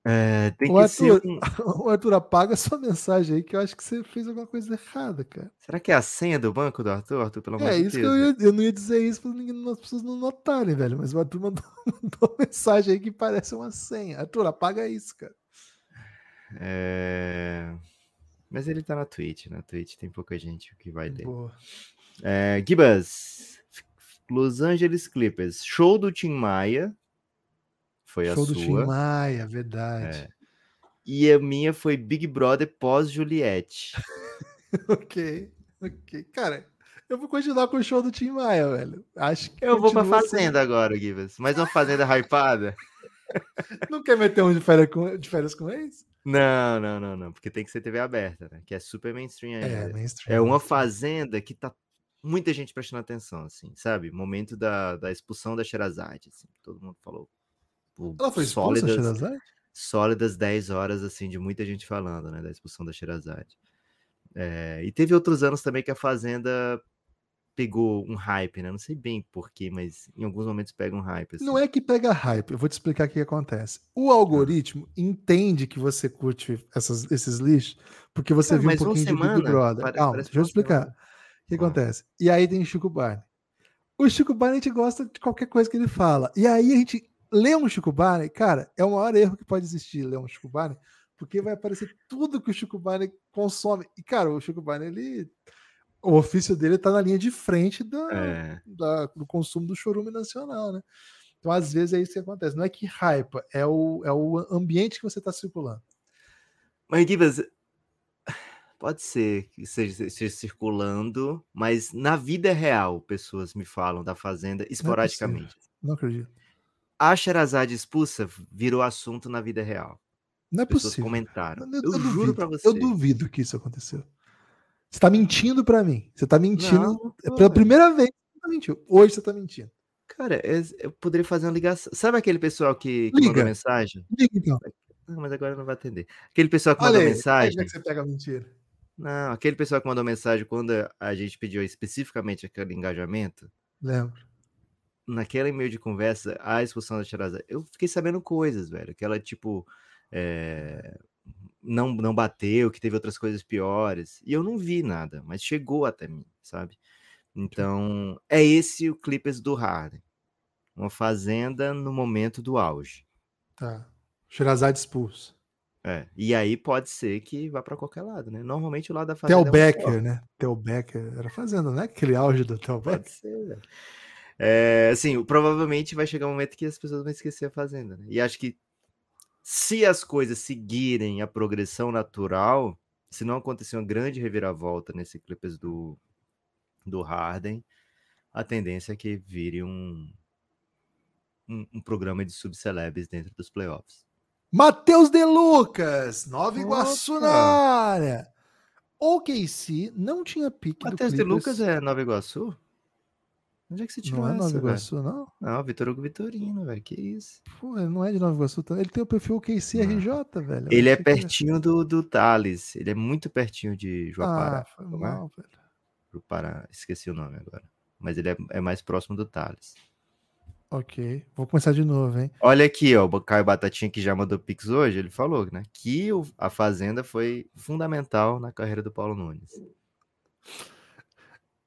É, tem O que ser Arthur, um- (laughs) o Arthur, apaga sua mensagem aí, que eu acho que você fez alguma coisa errada, cara. Será que é a senha do banco do Arthur? Arthur, pelo amor É de isso que Deus. eu, ia, eu não ia dizer isso para as pessoas não notarem, velho. Mas o Arthur (laughs) mandou, mandou uma mensagem aí que parece uma senha. Arthur, apaga isso, cara. É... Mas ele tá na Twitch. Na Twitch tem pouca gente que vai ler. Boa. É, Gibas, Los Angeles Clippers. Show do Tim Maia. Foi Show a do sua. Tim Maia, verdade. É. E a minha foi Big Brother pós-Juliette. (laughs) ok, ok. Cara, eu vou continuar com o show do Tim Maia, velho. Acho que Eu vou pra sendo- Fazenda agora, Gibas. Mais uma Fazenda (laughs) hypada? Não quer meter um de férias com, de férias com ex? Não, não, não, não. Porque tem que ser TV aberta, né? Que é super mainstream ainda. É, mainstream. É uma fazenda que tá muita gente prestando atenção, assim, sabe? Momento da, da expulsão da Sherazade, assim. Todo mundo falou. pô, Ela foi expulsa, sólidas, Sherazade? sólidas 10 horas, assim, de muita gente falando, né? Da expulsão da Sherazade. É, e teve outros anos também que a Fazenda pegou um hype, né? Não sei bem porquê, mas em alguns momentos pega um hype. Assim. Não é que pega hype, eu vou te explicar o que acontece. O algoritmo entende que você curte essas- esses lixos porque você Cara, viu um pouquinho de Big semana, Brother. pare- Calma, parece deixa eu explicar. semana. O que Ah. acontece? E aí tem Chico Barney. O Chico Barney a gente gosta de qualquer coisa que ele fala. E aí a gente lê um Chico Barney, cara, é o maior erro que pode existir ler um Chico Barney, porque vai aparecer tudo que o Chico Barney consome. E, cara, o Chico Barney, ele. O ofício dele tá na linha de frente da, É, da- do consumo do chorume nacional, né? Então, às vezes, é isso que acontece. Não é que hypa, é o, é o ambiente que você está circulando. Mas, Gibas, pode ser que seja, esteja circulando, mas na vida real, pessoas me falam da Fazenda esporadicamente. Não acredito. a Sherazade expulsa virou assunto na vida real. Não é Pessoas possível. comentaram. Eu, Eu, eu juro pra você. Eu duvido que isso aconteceu. Você tá mentindo pra mim. Você tá mentindo. Não, pela primeira vez você tá mentindo. Hoje você tá mentindo. Cara, eu poderia fazer uma ligação. Sabe aquele pessoal que, que mandou Liga. mensagem? Liga então. Não, mas agora não vai atender. Aquele pessoal que Olha mandou aí. mensagem. É que você pega mentira? Não, aquele pessoal que mandou mensagem quando a gente pediu especificamente aquele engajamento. Lembro. naquela e-mail de conversa, a expulsão da Sherazade, eu fiquei sabendo coisas, velho, que ela, tipo, é, não, não bateu, que teve outras coisas piores, e eu não vi nada, mas chegou até mim, sabe? Então, é esse o Clippers do Harden. Uma fazenda no momento do auge. Tá. Sherazade expulso. É, e aí pode ser que vá para qualquer lado, né? Normalmente o lado da Theo fazenda é muito Becker, né? Theo Becker era fazendo, né? Aquele auge do Theo Becker. Pode ser, velho. É, assim, provavelmente vai chegar um momento que as pessoas vão esquecer a fazenda, né? E acho que se as coisas seguirem a progressão natural, se não acontecer uma grande reviravolta nesse Clippers do, do Harden, a tendência é que vire um, um, um programa de subcelebres dentro dos playoffs. Matheus De Lucas, Nova Iguaçu Opa! na área. O KC não tinha pique Matheus de. Lucas é Nova Iguaçu? Onde é que você tirou Não é essa, Nova velho? Iguaçu, não? Não, Vitor Hugo Vitorino, velho, que isso. Pô, ele não é de Nova Iguaçu. tá? Ele tem o perfil KC RJ, velho. Ele é pertinho do, do Thales, ele é muito pertinho de Juapará. Ah, foi não é? mal, velho. Jupará, esqueci o nome agora. Mas ele é, é mais próximo do Thales. Ok. Vou começar de novo, hein? Olha aqui, ó, o Caio Batatinha que já mandou Pix hoje, ele falou, né, que o- a Fazenda foi fundamental na carreira do Paulo Nunes.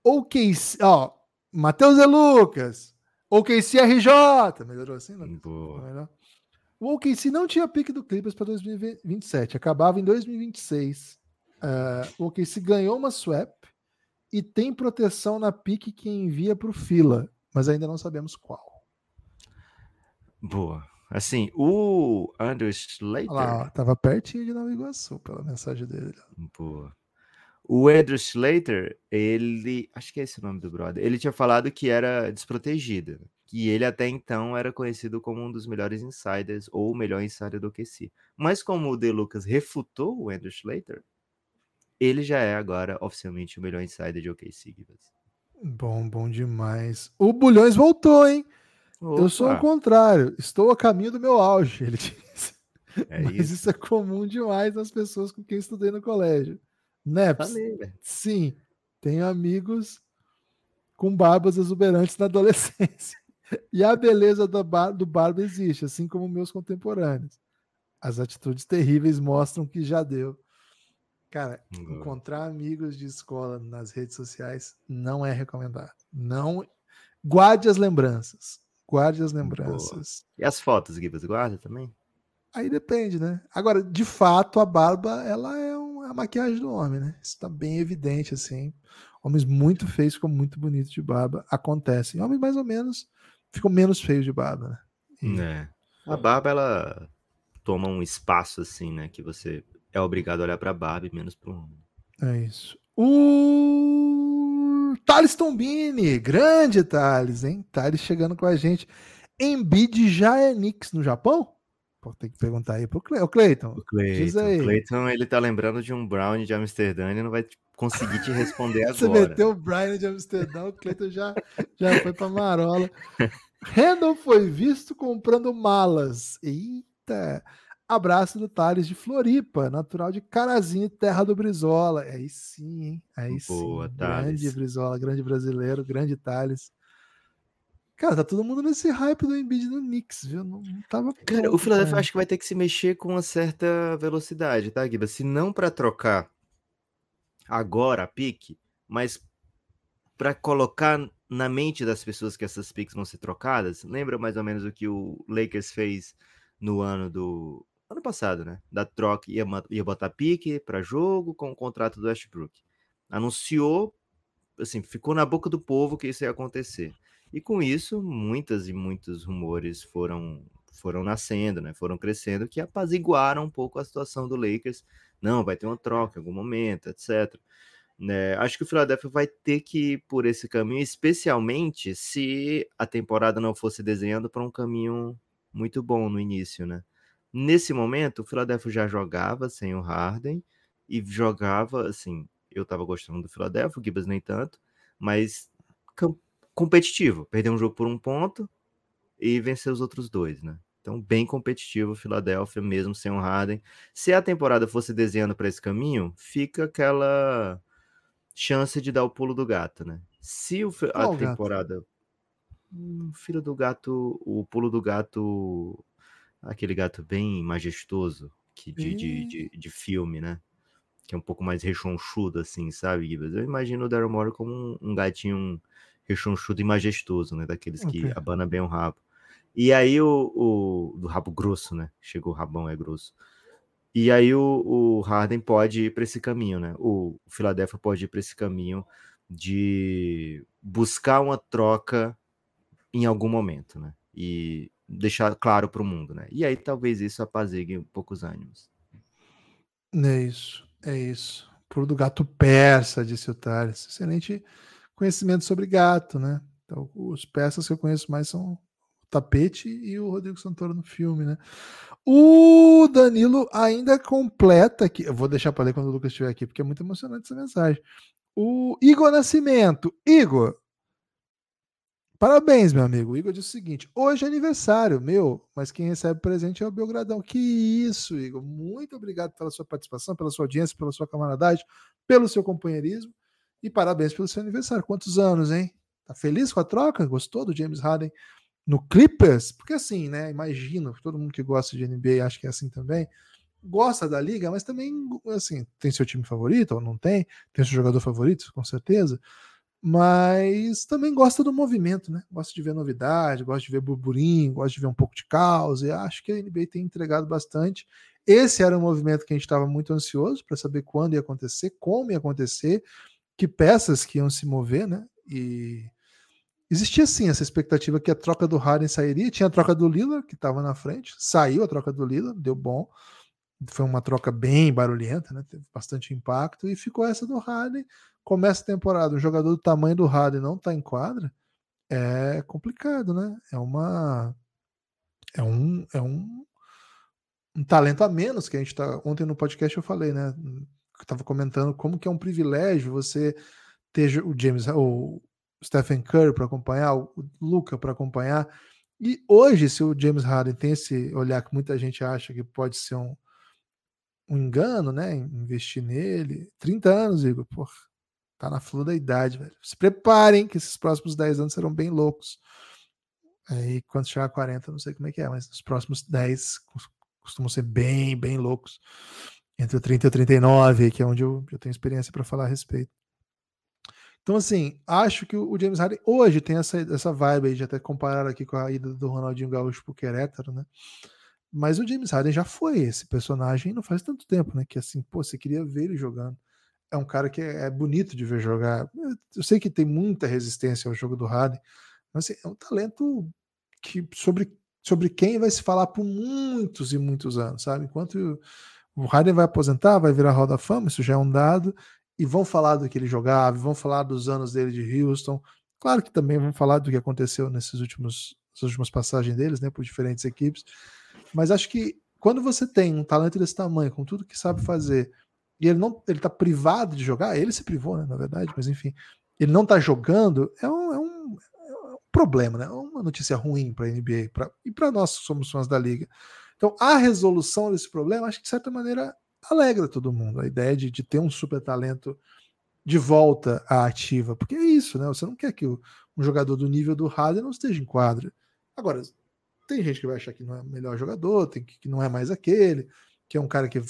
O KC, ó, Matheus De Lucas. O KC RJ. Melhorou assim, não? Boa. Melhor. O OKC não tinha pique do Clippers para 2027, acabava em 2026. Ah, o OKC ganhou uma swap e tem proteção na pique que envia para o fila, mas ainda não sabemos qual. Boa. Assim, o Andrew Slater. Olha lá, ó, tava pertinho de Nova Iguaçu pela mensagem dele. Boa. O Andrew Slater, ele. Acho que é esse o nome do brother. Ele tinha falado que era desprotegido. Que ele até então era conhecido como um dos melhores insiders, ou o melhor insider do QC. Mas como o De Lucas refutou o Andrew Slater, ele já é agora oficialmente o melhor insider de OKC. Bom, bom demais. O Bulhões voltou, hein? Eu sou o Opa, contrário, estou a caminho do meu auge, (laughs) ele disse. É Mas isso. isso é comum demais nas pessoas com quem estudei no colégio. Neps, Falei, velho. Sim, tenho amigos com barbas exuberantes na (laughs) adolescência. E a beleza da bar- do barba existe, assim como meus contemporâneos. As atitudes terríveis mostram que já deu. Cara, Boa. encontrar amigos de escola nas redes sociais não é recomendado. Não guarde as lembranças. Guarde as lembranças. E as fotos, Gibas, guarda também? Aí depende, né? Agora, de fato, a barba, ela é a maquiagem do homem, né? Isso tá bem evidente, assim. Homens muito feios ficam muito bonitos de barba. Acontecem. Homens mais ou menos ficam menos feios de barba, né? E... É. A barba, ela toma um espaço, assim, né? Que você é obrigado a olhar pra barba e menos pro homem. É isso. O Thales Tombini, grande Thales, hein? Thales chegando com a gente. Embiid já é Knicks no Japão? Pô, tem que perguntar aí pro Cle... o Cleiton. O Cleiton. Cleiton, ele tá lembrando de um Brown de Amsterdã e não vai conseguir te responder (laughs) agora. Você meteu o Brian de Amsterdã, o Cleiton já, já foi pra Marola. (laughs) Randall foi visto comprando malas. Eita! Abraço do Thales de Floripa, natural de Carazinho, terra do Brizola. Aí sim, hein? Aí Boa, sim. Thales. Grande Brizola, grande brasileiro, grande Thales. Cara, tá todo mundo nesse hype do Embiid no Knicks, viu? Não, não tava. Cara, pronto, o Philadelphia acho que vai ter que se mexer com uma certa velocidade, tá, Guiba? Se não para trocar agora a pique, mas para colocar na mente das pessoas que essas piques vão ser trocadas. Lembra mais ou menos o que o Lakers fez no ano do ano passado, né? Da troca ia, ia botar pique para jogo com o contrato do Westbrook. Anunciou, assim, ficou na boca do povo que isso ia acontecer. E com isso, muitas e muitos rumores foram foram nascendo, né? Foram crescendo que apaziguaram um pouco a situação do Lakers. Não, vai ter uma troca em algum momento, etc. Né? Acho que o Philadelphia vai ter que ir por esse caminho, especialmente se a temporada não fosse desenhando para um caminho muito bom no início, né? Nesse momento, o Philadelphia já jogava sem o Harden e jogava assim. Eu estava gostando do Philadelphia, o Gibbs nem tanto, mas competitivo. Perder um jogo por um ponto e vencer os outros dois, né? Então, bem competitivo o Philadelphia, mesmo sem o Harden. Se a temporada fosse desenhando para esse caminho, fica aquela chance de dar o pulo do gato, né? Se o, a Qual temporada. Gato? Hum, filho do gato, o pulo do gato, aquele gato bem majestoso que de, de, de, de, filme, né? Que é um pouco mais rechonchudo, assim, sabe, Eu imagino o Daryl Morey como um, um gatinho rechonchudo e majestoso, né? Daqueles okay. que abana bem o rabo. E aí o, o do rabo grosso, né? Chegou o rabão é grosso. E aí o, o Harden pode ir para esse caminho, né? O, o Philadelphia pode ir para esse caminho de buscar uma troca em algum momento, né? E deixar claro para o mundo, né? E aí talvez isso apazigue um pouco os ânimos. É isso, é isso. Por do gato persa, disse o Thales. Excelente conhecimento sobre gato, né? Então, os persas que eu conheço mais são Tapete e o Rodrigo Santoro no filme, né? O Danilo ainda completa aqui. Eu vou deixar para ler quando o Lucas estiver aqui, porque é muito emocionante essa mensagem. O Igor Nascimento. Igor, parabéns, meu amigo. O Igor disse o seguinte: hoje é aniversário meu, mas quem recebe presente é o Belgradão. Que isso, Igor. Muito obrigado pela sua participação, pela sua audiência, pela sua camaradagem, pelo seu companheirismo e parabéns pelo seu aniversário. Quantos anos, hein? Tá feliz com a troca? Gostou do James Harden? no Clippers, porque assim, né? Imagino, todo mundo que gosta de NBA acho que é assim também, gosta da liga, mas também assim, tem seu time favorito ou não tem, tem seu jogador favorito, com certeza, mas também gosta do movimento, né? Gosta de ver novidade, gosta de ver burburinho, gosta de ver um pouco de caos, e acho que a NBA tem entregado bastante. Esse era um movimento que a gente estava muito ansioso para saber quando ia acontecer, como ia acontecer, que peças que iam se mover, né? E Existia sim essa expectativa que a troca do Harden sairia. Tinha a troca do Lillard, que estava na frente. Saiu a troca do Lillard, deu bom. Foi uma troca bem barulhenta, né? Teve bastante impacto. E ficou essa do Harden. Começa a temporada, um jogador do tamanho do Harden não está em quadra. É complicado, né? É uma. É um. É um, um talento a menos que a gente tá. Ontem no podcast eu falei, né? Estava comentando como que é um privilégio você ter o James, o, Stephen Curry para acompanhar, o Luca para acompanhar. E hoje, se o James Harden tem esse olhar que muita gente acha que pode ser um, um engano, né? Investir nele. 30 anos, Igor, pô, tá na flor da idade, velho. Se preparem que esses próximos 10 anos serão bem loucos. Aí, quando chegar a 40, não sei como é que é, mas os próximos 10 costumam ser bem, bem loucos. Entre o 30 e o 39, que é onde eu, eu tenho experiência para falar a respeito. Então, assim, acho que o James Harden hoje tem essa, essa vibe aí de até comparar aqui com a ida do Ronaldinho Gaúcho pro Querétaro, né? Mas o James Harden já foi esse personagem não faz tanto tempo, né? Que assim, pô, você queria ver ele jogando. É um cara que é, é bonito de ver jogar. Eu sei que tem muita resistência ao jogo do Harden, mas assim, é um talento que sobre, sobre quem vai se falar por muitos e muitos anos, sabe? Enquanto o Harden vai aposentar, vai virar Roda Fama, isso já é um dado, e vão falar do que ele jogava, vão falar dos anos dele de Houston. Claro que também vão falar do que aconteceu nesses últimos, nessas últimas passagens deles, né, por diferentes equipes. Mas acho que quando você tem um talento desse tamanho, com tudo que sabe fazer, e ele não ele tá privado de jogar, ele se privou, né, na verdade, mas enfim, ele não tá jogando, é um, é um, é problema, né? É uma notícia ruim para a NBA pra, e para nós que somos fãs da liga. Então, a resolução desse problema, acho que de certa maneira alegra todo mundo. A ideia de, de ter um super talento de volta à ativa, porque é isso, né? Você não quer que o, um jogador do nível do Harden não esteja em quadra. Agora, tem gente que vai achar que não é o melhor jogador, tem que, que não é mais aquele, que é um cara que,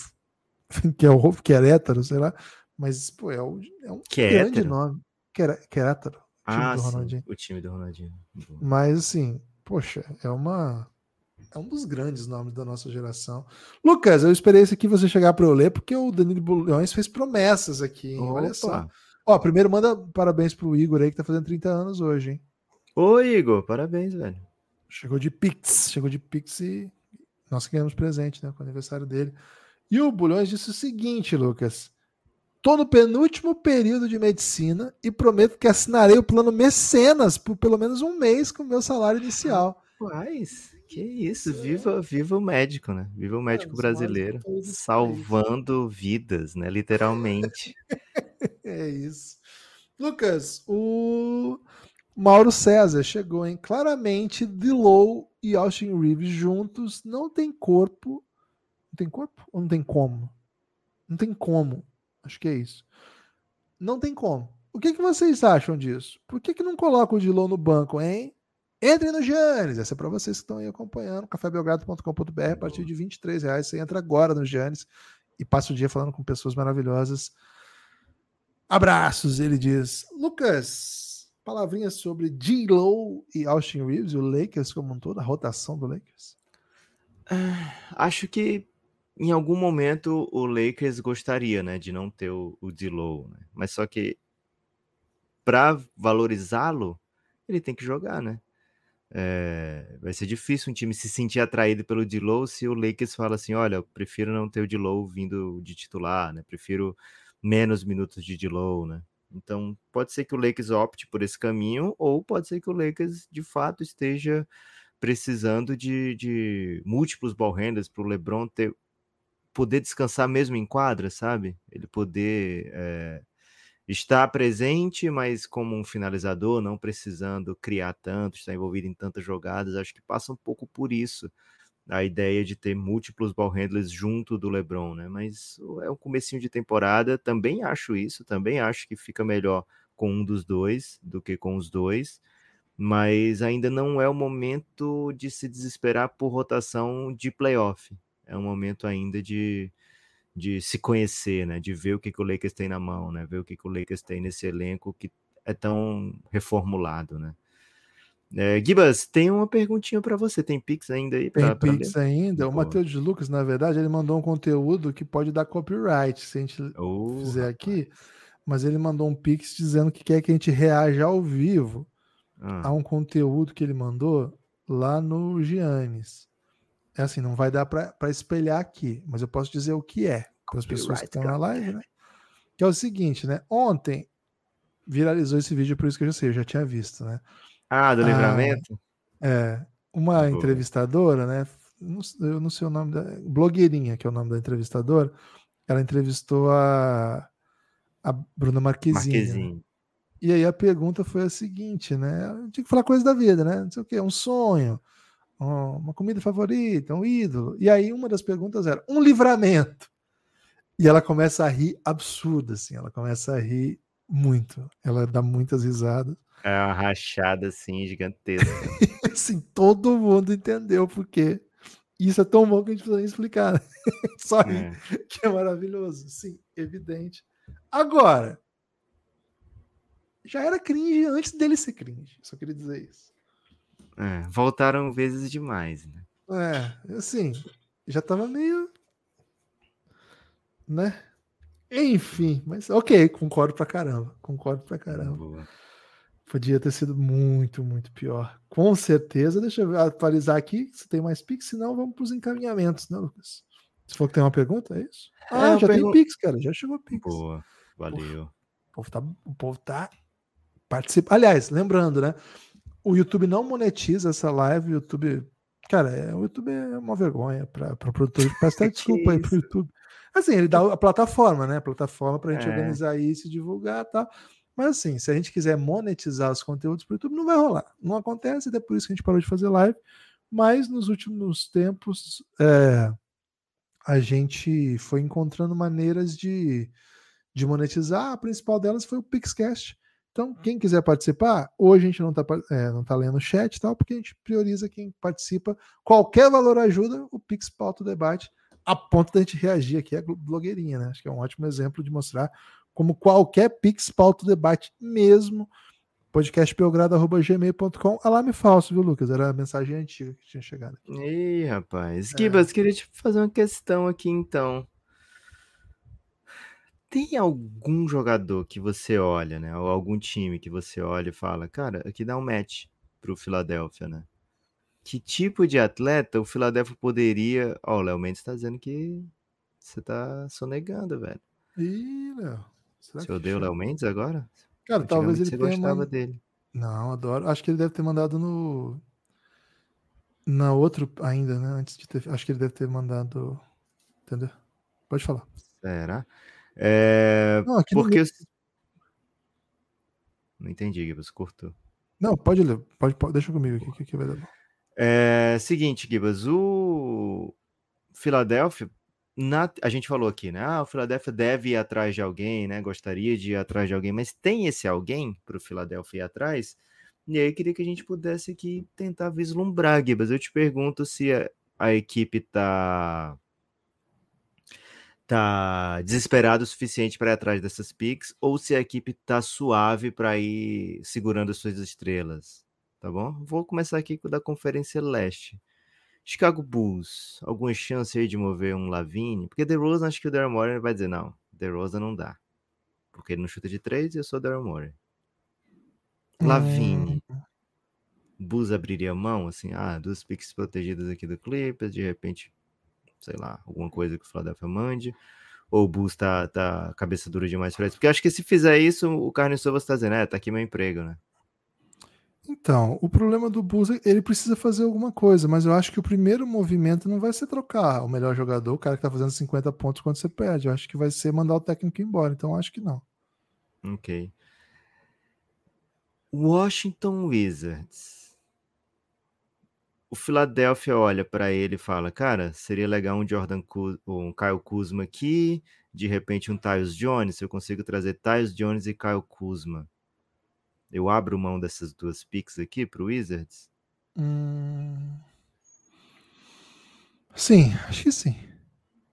(laughs) que é o que é hétero, sei lá, mas pô, é, o, é um que é grande hétero? nome. Que era, que é hétero. Ah, sim, o time do Ronaldinho. Mas assim, poxa, é uma é um dos grandes nomes da nossa geração. Lucas, eu esperei esse aqui você chegar para eu ler, porque o Danilo Bulhões fez promessas aqui, hein? Olha só. Ó, primeiro manda parabéns pro Igor aí, que tá fazendo 30 anos hoje, hein? Ô, Igor, parabéns, velho. Chegou de Pix, chegou de Pix e nós ganhamos presente, né, com o aniversário dele. E o Bulhões disse o seguinte, Lucas. Tô no penúltimo período de medicina e prometo que assinarei o plano Mecenas por pelo menos um mês com o meu salário inicial. Rapaz, que isso, viva, viva o médico, né? Viva o médico brasileiro, salvando vidas, né? Literalmente. (laughs) é isso. Lucas, o Mauro César chegou, hein? Claramente, Dilow e Austin Reeves juntos não tem corpo. Não tem corpo ou não tem como? Não tem como. Acho que é isso. Não tem como. O que, que vocês acham disso? Por que, que não coloca o Dilow no banco, hein? Entre no Janes, essa é para vocês que estão aí acompanhando, cafébelgrado.com.br, a partir de 23 reais, você entra agora no Janes e passa o dia falando com pessoas maravilhosas. Abraços, ele diz. Lucas, palavrinhas sobre D-Low e Austin Reeves, o Lakers como um todo, a rotação do Lakers? Acho que em algum momento o Lakers gostaria, né, de não ter o, o D-Low, né? mas só que para valorizá-lo, ele tem que jogar, né? É, vai ser difícil um time se sentir atraído pelo Dilow se o Lakers fala assim: olha, eu prefiro não ter o Dilow vindo de titular, né? Prefiro menos minutos de Dilow, né? Então, pode ser que o Lakers opte por esse caminho, ou pode ser que o Lakers de fato esteja precisando de, de múltiplos ball para o LeBron ter, poder descansar mesmo em quadra, sabe? Ele poder é, está presente, mas como um finalizador, não precisando criar tanto, estar envolvido em tantas jogadas, acho que passa um pouco por isso a ideia de ter múltiplos ball handlers junto do LeBron, né? Mas é um comecinho de temporada, também acho isso, também acho que fica melhor com um dos dois do que com os dois, mas ainda não é o momento de se desesperar por rotação de playoff. É um momento ainda de de se conhecer, né? De ver o que, que o Lakers tem na mão, né? Ver o que, que o Lakers tem nesse elenco que é tão reformulado, né? É, Gibas, tem uma perguntinha para você. Tem Pix ainda aí? Pra, tem Pix ainda. O Matheus de Lucas, na verdade, ele mandou um conteúdo que pode dar copyright se a gente oh, fizer aqui. Mas ele mandou um Pix dizendo que quer que a gente reaja ao vivo ah. a um conteúdo que ele mandou lá no Giannis. É assim, não vai dar para espelhar aqui, mas eu posso dizer o que é para as pessoas que estão na live, né? Que é o seguinte, né? Ontem viralizou esse vídeo, por isso que eu já sei, eu já tinha visto, né? Ah, do livramento? Ah, é. Uma entrevistadora, né? Eu não sei o nome da. Blogueirinha, que é o nome da entrevistadora. Ela entrevistou a, a Bruna Marquezine. Né? Marquezine. E aí a pergunta foi a seguinte, né? Eu tinha que falar coisa da vida, né? Não sei o quê, um sonho uma comida favorita, um ídolo. E aí uma das perguntas era um livramento. E ela começa a rir absurda, assim, ela começa a rir muito. Ela dá muitas risadas. É uma rachada assim gigantesca. (laughs) assim, todo mundo entendeu por quê. Isso é tão bom que a gente precisa nem explicar. Né? (laughs) Só é. que é maravilhoso. Sim, evidente. Agora, já era cringe antes dele ser cringe. Só queria dizer isso. É, voltaram vezes demais, né? É, assim, já tava meio. Né? Enfim, mas ok, concordo pra caramba. Concordo pra caramba. Boa. Podia ter sido muito, muito pior. Com certeza. Deixa eu atualizar aqui. Se tem mais Pix, senão vamos para os encaminhamentos, né, Lucas? Se for que tem uma pergunta, é isso? É, Ah, eu já pergun- tem Pix, cara. Já chegou Pix. Boa. Valeu. O povo tá, o povo tá participando. Aliás, lembrando, né? O YouTube não monetiza essa live. O YouTube. Cara, é, o YouTube é uma vergonha para o produtor. (laughs) Peço até desculpa aí pro? YouTube. Assim, ele dá a plataforma, né? A plataforma para a gente É. organizar isso e divulgar e tal. Mas assim, se a gente quiser monetizar os conteúdos pro YouTube, não vai rolar. Não acontece, até por isso que a gente parou de fazer live. Mas nos últimos tempos, é, a gente foi encontrando maneiras de, de monetizar. A principal delas foi o Pixcast. Então, quem quiser participar, hoje a gente não está não tá lendo o chat e tal, porque a gente prioriza quem participa. Qualquer valor ajuda, o Pix pauta o debate, a ponto da gente reagir aqui à blogueirinha, né? Acho que é um ótimo exemplo de mostrar como qualquer Pix pauta o debate mesmo. podcastbelgrado.gmail.com Alarme falso, viu, Lucas? Era a mensagem antiga que tinha chegado. aqui. Ih, rapaz. É. Gibas, queria te fazer uma questão aqui então. Tem algum jogador que você olha, né? Ou algum time que você olha e fala, cara, aqui dá um match pro Philadelphia, né? Que tipo de atleta o Philadelphia poderia. Ó, o Léo Mendes tá dizendo que você tá sonegando, velho. Ih, Léo. Você que odeia o Léo? Mendes agora? Cara, talvez ele você tenha gostava dele. Não, adoro. Acho que ele deve ter mandado no. Na outro ainda, né? Antes de ter. Acho que ele deve ter mandado. Entendeu? Pode falar. Será? É, Não, porque. os- Não entendi, Gibas, cortou. Não, pode ler. Pode, pode- deixa comigo aqui, que aqui vai dar bom. É, seguinte, Gibas, o Philadelphia, na- a gente falou aqui, né? Ah, o Philadelphia deve ir atrás de alguém, né? Gostaria de ir atrás de alguém, mas tem esse alguém para o Philadelphia ir atrás? E aí queria que a gente pudesse aqui tentar vislumbrar, Gibas. Eu te pergunto se a, a equipe tá tá desesperada o suficiente para ir atrás dessas picks ou se a equipe tá suave para ir segurando as suas estrelas tá bom? Vou começar aqui com o da Conferência Leste. Chicago Bulls, alguma chance aí de mover um Lavine? Porque The Rose, acho que o Daryl Morey vai dizer, não, The Rose não dá. Porque ele não chuta de três e eu sou Daryl Morey. Lavine. Bulls abriria mão, assim, ah, duas picks protegidas aqui do Clippers, de repente, sei lá, alguma coisa que o Philadelphia mande. Ou o Bulls tá, tá cabeça dura demais pra isso. Porque eu acho que se fizer isso, o Carlos Sovas tá dizendo, é, tá aqui meu emprego, né? Então, o problema do Bulls é ele precisa fazer alguma coisa, mas eu acho que o primeiro movimento não vai ser trocar o melhor jogador, o cara que tá fazendo 50 pontos quando você perde. Eu acho que vai ser mandar o técnico embora, então acho que não. Ok. Washington Wizards. O Philadelphia olha para ele e fala: Cara, seria legal um Jordan Ku- um Kyle Kuzma aqui, de repente um Tyus Jones. Se eu consigo trazer Tyus Jones e Kyle Kuzma, eu abro mão dessas duas picks aqui pro Wizards? Hum... Sim, acho que sim.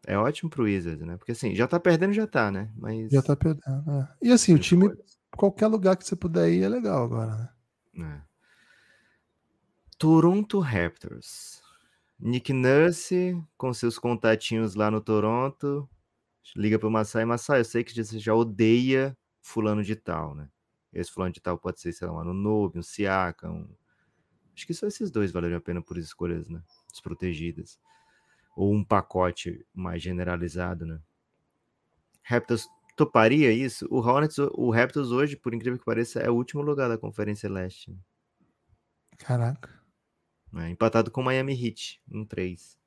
É ótimo pro Wizards, né? Porque assim, já tá perdendo, já tá, né? Mas. Já tá perdendo. é. E assim, o tem time, escolhas. qualquer lugar que você puder ir é legal agora, né? É. Toronto Raptors. Nick Nurse, com seus contatinhos lá no Toronto, liga pro Masai. Masai, eu sei que você já odeia fulano de tal, né? Esse fulano de tal pode ser, sei lá, um Anunobi, um Siaka, um... Acho que só esses dois valeriam a pena por escolhas, né? Desprotegidas. Ou um pacote mais generalizado, né? Raptors toparia isso? O Hornets, o Raptors hoje, por incrível que pareça, é o último lugar da Conferência Leste. Caraca. Né? Empatado com Miami Heat, um 3.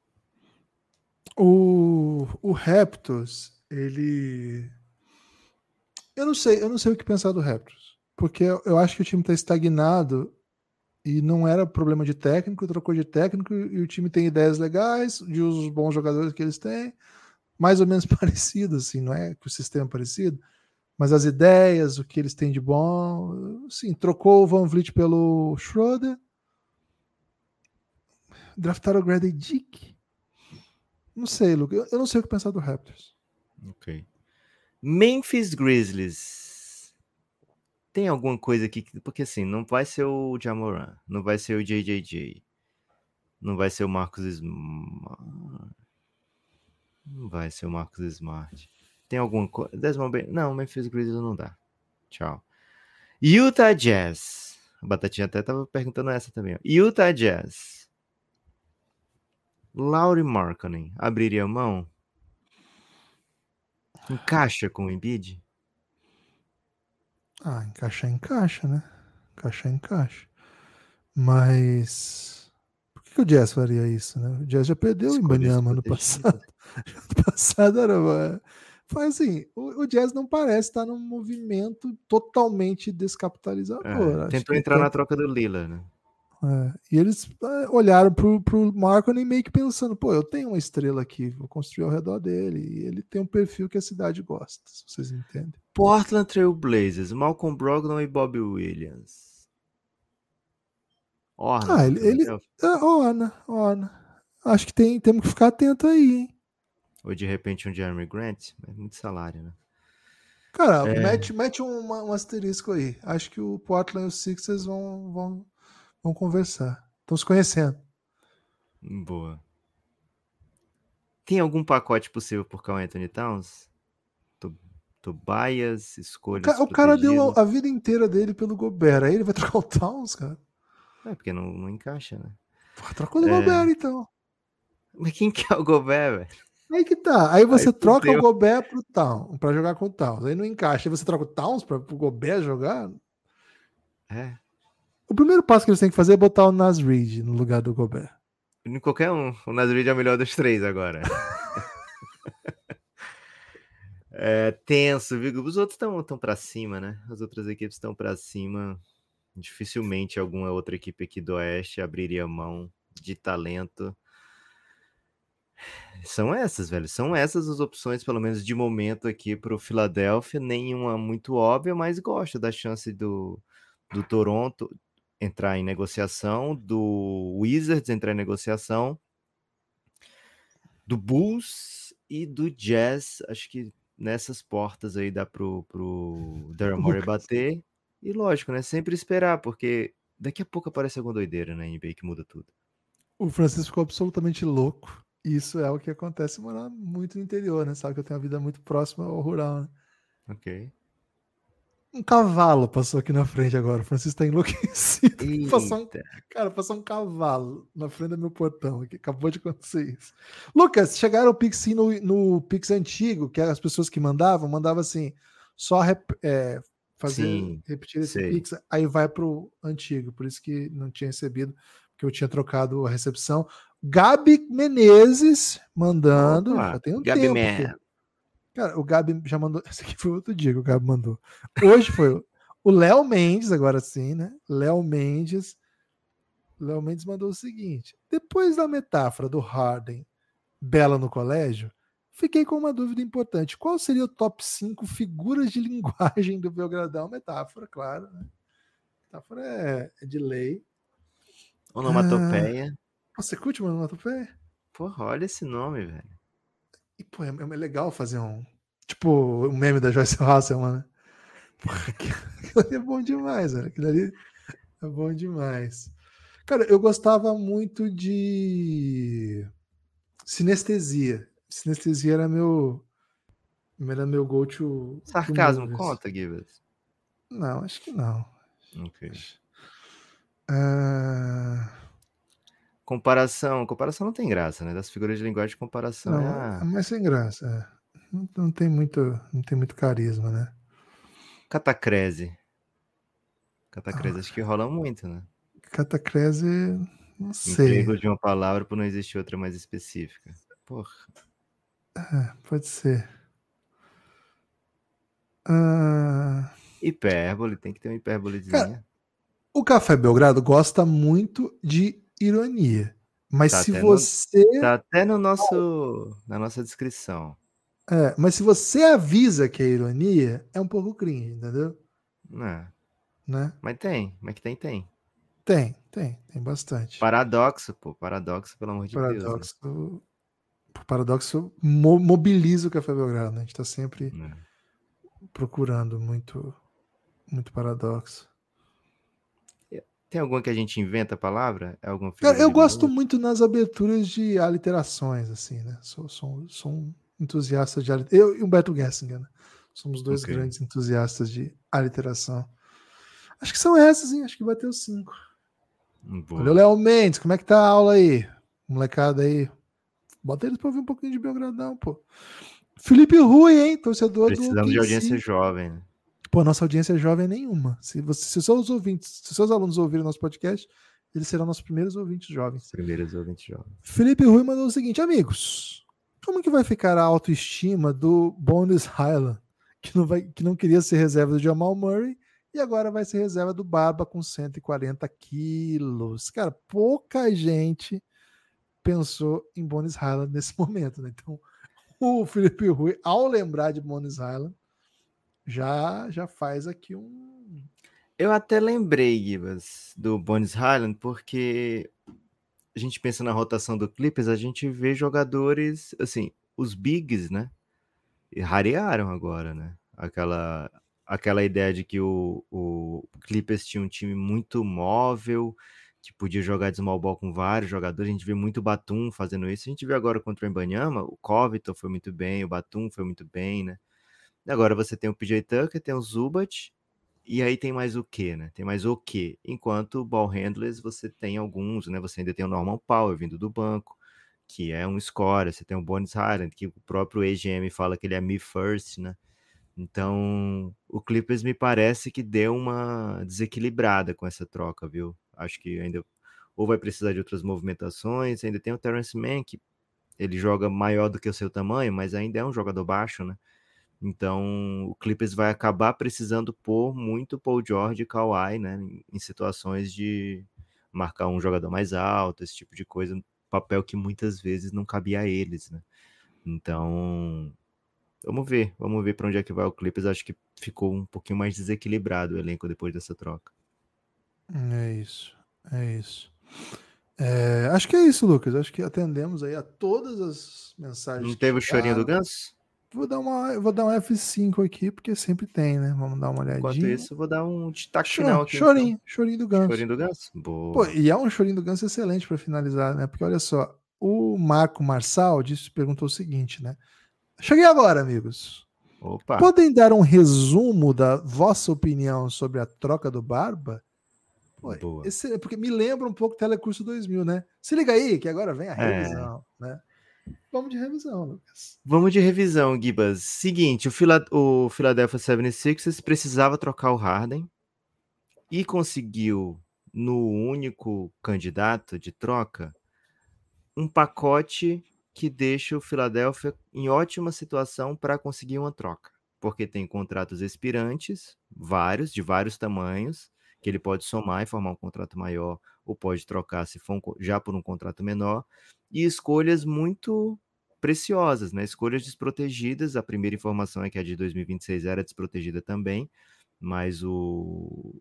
O, o Raptors, ele. Eu não sei, eu não sei o que pensar do Raptors. Porque eu, acho que o time tá estagnado e não era problema de técnico, trocou de técnico e o time tem ideias legais, de os bons jogadores que eles têm, mais ou menos (laughs) parecido, assim, não é que o sistema é parecido, mas as ideias, o que eles têm de bom, sim, trocou o Van Vliet pelo Schroeder, draftaram o Grady Dick, não sei, Luke. Eu, eu não sei o que pensar do Raptors. Ok. Memphis Grizzlies. Tem alguma coisa aqui que. Porque assim, não vai ser o Jamoran, não vai ser o JJJ. Não vai ser o Marcos Smart. Não vai ser o Marcos Smart. Tem alguma coisa. Desmond Bain. Não, Memphis Grizzlies não dá. Tchau. Utah Jazz. A Batatinha até tava perguntando essa também. Utah Jazz. Laurie Markkanen. Abriria mão? Encaixa com o Embiid? Ah, encaixar, encaixa, né? Encaixar, encaixa. Mas. Por que, que o Jazz faria isso, né? O Jazz já perdeu em Banyama no passado. (laughs) no passado era. Foi assim, o, o, Jazz não parece estar num movimento totalmente descapitalizador. É, tentou entrar tem... na troca do Lila, né? É, e eles é, olharam pro, pro Marco e meio que pensando, pô, eu tenho uma estrela aqui, vou construir ao redor dele. E ele tem um perfil que a cidade gosta, se vocês entendem. Portland Trail Blazers, Malcolm Brogdon e Bob Williams. Orna. Ah, ele. ele é, orna, orna. Acho que tem, temos que ficar atento aí, hein? Ou de repente um Jeremy Grant, é muito salário, né? Cara, é... mete, mete um, um asterisco aí. Acho que o Portland e os Sixers vão, vão Vamos conversar. Estão se conhecendo. Boa. Tem algum pacote possível por Carl Anthony Towns? Tobias, escolhas. O cara deu a vida inteira dele pelo Gobert. Aí ele vai trocar o Towns, cara. É, porque não, não encaixa, né? Pô, troca o é... Gobert, então. Mas quem que é o Gobert, velho? Aí que tá. Aí você Aí, troca o Gobert pro Towns, pra jogar com o Towns. Aí não encaixa. Aí você troca o Towns pra, pro Gobert jogar? É. O primeiro passo que eles têm que fazer é botar o Nas Reed no lugar do Gobert. Qualquer um. O Nas Reed é o melhor dos três agora. (laughs) é tenso, viu? Os outros estão tão para cima, né? As outras equipes estão para cima. Dificilmente alguma outra equipe aqui do Oeste abriria mão de talento. São essas, velho. São essas as opções, pelo menos de momento aqui para o Philadelphia. Nenhuma muito óbvia, mas gosto da chance do, do Toronto entrar em negociação, do Wizards entrar em negociação, do Bulls e do Jazz. Acho que nessas portas aí dá pro, pro Daryl Morey bater. E lógico, né? Sempre esperar, porque daqui a pouco aparece alguma doideira na NBA que muda tudo. O Francisco ficou absolutamente louco. Isso é o que acontece morar muito no interior, né? Sabe que eu tenho uma vida muito próxima ao rural, né? Ok. Um cavalo passou aqui na frente agora. O Francisco tá enlouquecido. (laughs) Passou um, cara, passou um cavalo na frente do meu portão aqui. Acabou de acontecer isso. Lucas, chegaram o Pix no, no Pix antigo, que as pessoas que mandavam, mandavam assim, só rep, é, fazer, Sim, repetir esse sei. Pix, aí vai pro antigo. Por isso que não tinha recebido, porque eu tinha trocado a recepção. Gabi Menezes mandando. Opa, já tem um Gabi tempo. Cara, o Gabi já mandou. (laughs) Esse aqui foi outro dia que o Gabi mandou. Hoje foi o Léo Mendes, agora sim, né? Léo Mendes. Léo Mendes mandou o seguinte: depois da metáfora do Harden bela no colégio, fiquei com uma dúvida importante. Qual seria o top 5 figuras de (laughs) linguagem do Belgradão? Metáfora, claro. Né? Metáfora é, é de lei. Onomatopeia. Ah, você curte uma onomatopeia? Porra, olha esse nome, velho. E, pô, é, é legal fazer um. Tipo, o um meme da Joyce (laughs) Hasselman, né? (laughs) aquilo ali é bom demais, velho. Aquilo ali é bom demais. Cara, eu gostava muito de sinestesia. Sinestesia era meu. Era meu go-to. Sarcasmo, conta, Gibbs. Não, acho que não. Ok. Uh... Comparação, comparação não tem graça, né? Das figuras de linguagem de comparação. Não, é, é mais sem graça. É. Não, não, tem muito, não tem muito carisma, né? Catacrese. Catacrese ah, acho que rola muito, né? Catacrese, não sei. Emprego de uma palavra por não existir outra mais específica. Porra. É, pode ser. Ah... Hipérbole, tem que ter uma hipérbolezinha. o Café Belgrado gosta muito de ironia. Mas tá se você. No, tá até no nosso, na nossa descrição. É, mas se você avisa que é ironia, é um pouco cringe, entendeu? É. Né? Mas tem, mas que tem, tem. Tem, tem, tem bastante. Paradoxo, pô, paradoxo, pelo amor de paradoxo, Deus. Né? Paradoxo mo mobiliza o Café Belgrado, né? A gente tá sempre é. procurando muito, muito paradoxo. Tem alguma que a gente inventa a palavra? É alguma Cara, eu de gosto muito nas aberturas de aliterações, assim, né? Sou, sou, sou um entusiasta de aliteração. Eu e Humberto Gessinger, né? Somos dois Ok. grandes entusiastas de aliteração. Acho que são essas, hein? Acho que os cinco. Boa. Olha o Léo Mendes, como é que tá a aula aí? Molecada aí. Bota eles pra ouvir um pouquinho de Belgradão, pô. Felipe Rui, hein? Torcedor Precisamos do de OKC. audiência jovem, né? Pô, nossa audiência é jovem nenhuma. Se, você, se seus ouvintes, se seus alunos ouvirem nosso podcast, eles serão nossos primeiros ouvintes jovens. Primeiros ouvintes jovens. Felipe Rui mandou o seguinte, amigos. Como que vai ficar a autoestima do Bones Highland, que não, vai, que não queria ser reserva do Jamal Murray e agora vai ser reserva do Barba com 140 quilos? Cara, pouca gente pensou em Bones Highland nesse momento, né? Então, o Felipe Rui, ao lembrar de Bones Highland, já, já faz aqui um. Eu até lembrei, Gibas, do Bones Highland, porque a gente pensa na rotação do Clippers, a gente vê jogadores, assim, os bigs, né? E rarearam agora, né? Aquela, aquela ideia de que o, o Clippers tinha um time muito móvel, que podia jogar de small ball com vários jogadores. A gente vê muito o Batum fazendo isso. A gente vê agora contra o Embanyama, o Covington foi muito bem, o Batum foi muito bem, né? Agora você tem o PJ Tucker, tem o Zubat, e aí tem mais o que, né? Tem mais o que. Enquanto ball handlers você tem alguns, né? Você ainda tem o Norman Powell vindo do banco, que é um scorer. Você tem o Bones Highland, que o próprio EGM fala que ele é me first, né? Então, o Clippers me parece que deu uma desequilibrada com essa troca, viu? Acho que ainda ou vai precisar de outras movimentações. Ainda tem o Terrence Mann, que ele joga maior do que o seu tamanho, mas ainda é um jogador baixo, né? Então, o Clippers vai acabar precisando pôr muito Paul George e Kawhi, né, em- situações de marcar um jogador mais alto, esse tipo de coisa, papel que muitas vezes não cabia a eles, né? Então, vamos ver, vamos ver para onde é que vai o Clippers. Acho que ficou um pouquinho mais desequilibrado o elenco depois dessa troca. É isso, é isso. É, acho que é isso, Lucas. Acho que atendemos aí a todas as mensagens. Não teve o chorinho do. Ganso? Vou dar uma, vou dar um F5 aqui, porque sempre tem, né? Vamos dar uma olhadinha. Enquanto isso, eu vou dar um destaque Cho- final aqui. chorinho, chorinho do então. Ganso. Chorinho do Ganso? Boa. Pô, e é um chorinho do Ganso excelente para finalizar, né? Porque olha só, o Marco Marçal disse, perguntou o seguinte, né? Cheguei agora, amigos. Opa. Podem dar um resumo da vossa opinião sobre a troca do Barba? Pô, Boa. esse- porque me lembra um pouco Telecurso 2000, né? Se liga aí, que agora vem a É. revisão, né? Vamos de revisão, Lucas. Vamos de revisão, Gibas. Seguinte, o, Phila- o Philadelphia 76ers precisava trocar o Harden e conseguiu, no único candidato de troca, um pacote que deixa o Philadelphia em ótima situação para conseguir uma troca. Porque tem contratos expirantes, vários, de vários tamanhos, que ele pode somar e formar um contrato maior, ou pode trocar se for um já por um contrato menor, e escolhas muito preciosas, né? Escolhas desprotegidas. A primeira informação é que a de 2026 era desprotegida também, mas o